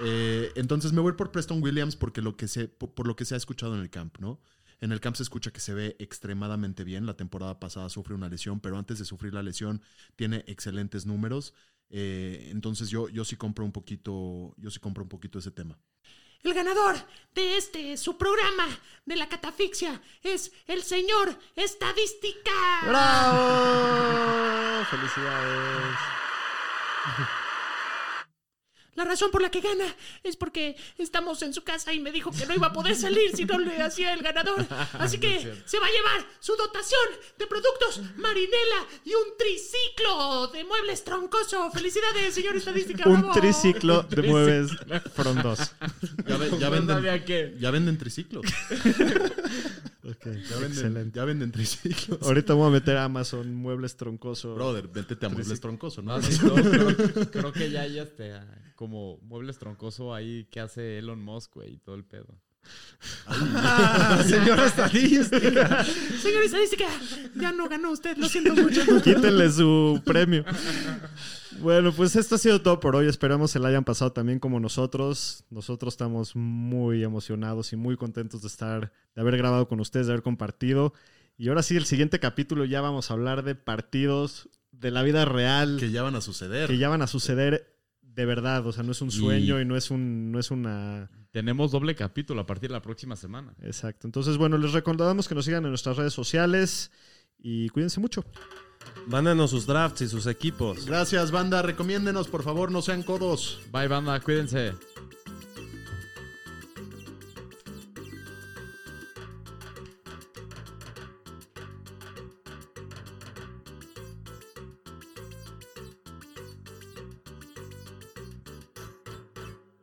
Speaker 2: Eh, entonces me voy por Preston Williams porque lo que se, por, por lo que se ha escuchado en el camp, ¿no? En el camp se escucha que se ve extremadamente bien. La temporada pasada sufre una lesión, pero antes de sufrir la lesión tiene excelentes números. Eh, entonces yo, yo sí compro un poquito, yo sí compro un poquito ese tema.
Speaker 10: El ganador de este, su programa de la catafixia, es el señor Estadística.
Speaker 1: ¡Bravo! <laughs> ¡Felicidades! <laughs>
Speaker 10: La razón por la que gana es porque estamos en su casa y me dijo que no iba a poder salir si no le hacía el ganador. Así <laughs> que se va a llevar su dotación de productos Marinela y un triciclo de muebles troncoso. ¡Felicidades, señor Estadística!
Speaker 1: Un
Speaker 10: ¡Bravo!
Speaker 1: triciclo de mueves frondosos.
Speaker 2: Ya, ve- ya venden, ya venden triciclos. <laughs>
Speaker 1: Ok,
Speaker 2: Ya venden,
Speaker 1: excelente.
Speaker 2: ya venden triciclos.
Speaker 1: Ahorita voy a meter a Amazon muebles troncoso.
Speaker 2: Brother, vétete a muebles troncoso, ¿no?
Speaker 3: No, sí, no, creo, creo que ya este, ah, como muebles troncoso ahí que hace Elon Musk, güey, y todo el pedo.
Speaker 1: Ah, <laughs> señor estadística. <laughs>
Speaker 10: Señor Estadística, ya no ganó usted, lo siento mucho. <laughs>
Speaker 1: Quítenle su premio. Bueno, pues esto ha sido todo por hoy. Esperamos se la hayan pasado también como nosotros. Nosotros estamos muy emocionados y muy contentos de estar, de haber grabado con ustedes, de haber compartido. Y ahora sí, el siguiente capítulo ya vamos a hablar de partidos de la vida real
Speaker 2: Que ya van a suceder.
Speaker 1: que ya van a suceder de verdad. O sea, no es un sueño y, no es un, no es una.
Speaker 3: Tenemos doble capítulo a partir de la próxima semana.
Speaker 1: Exacto. Entonces, bueno, les recordamos que nos sigan en nuestras redes sociales y cuídense mucho.
Speaker 4: Mándanos sus drafts y sus equipos.
Speaker 2: Gracias, banda. Recomiéndenos, por favor, no sean codos.
Speaker 3: Bye, banda, cuídense.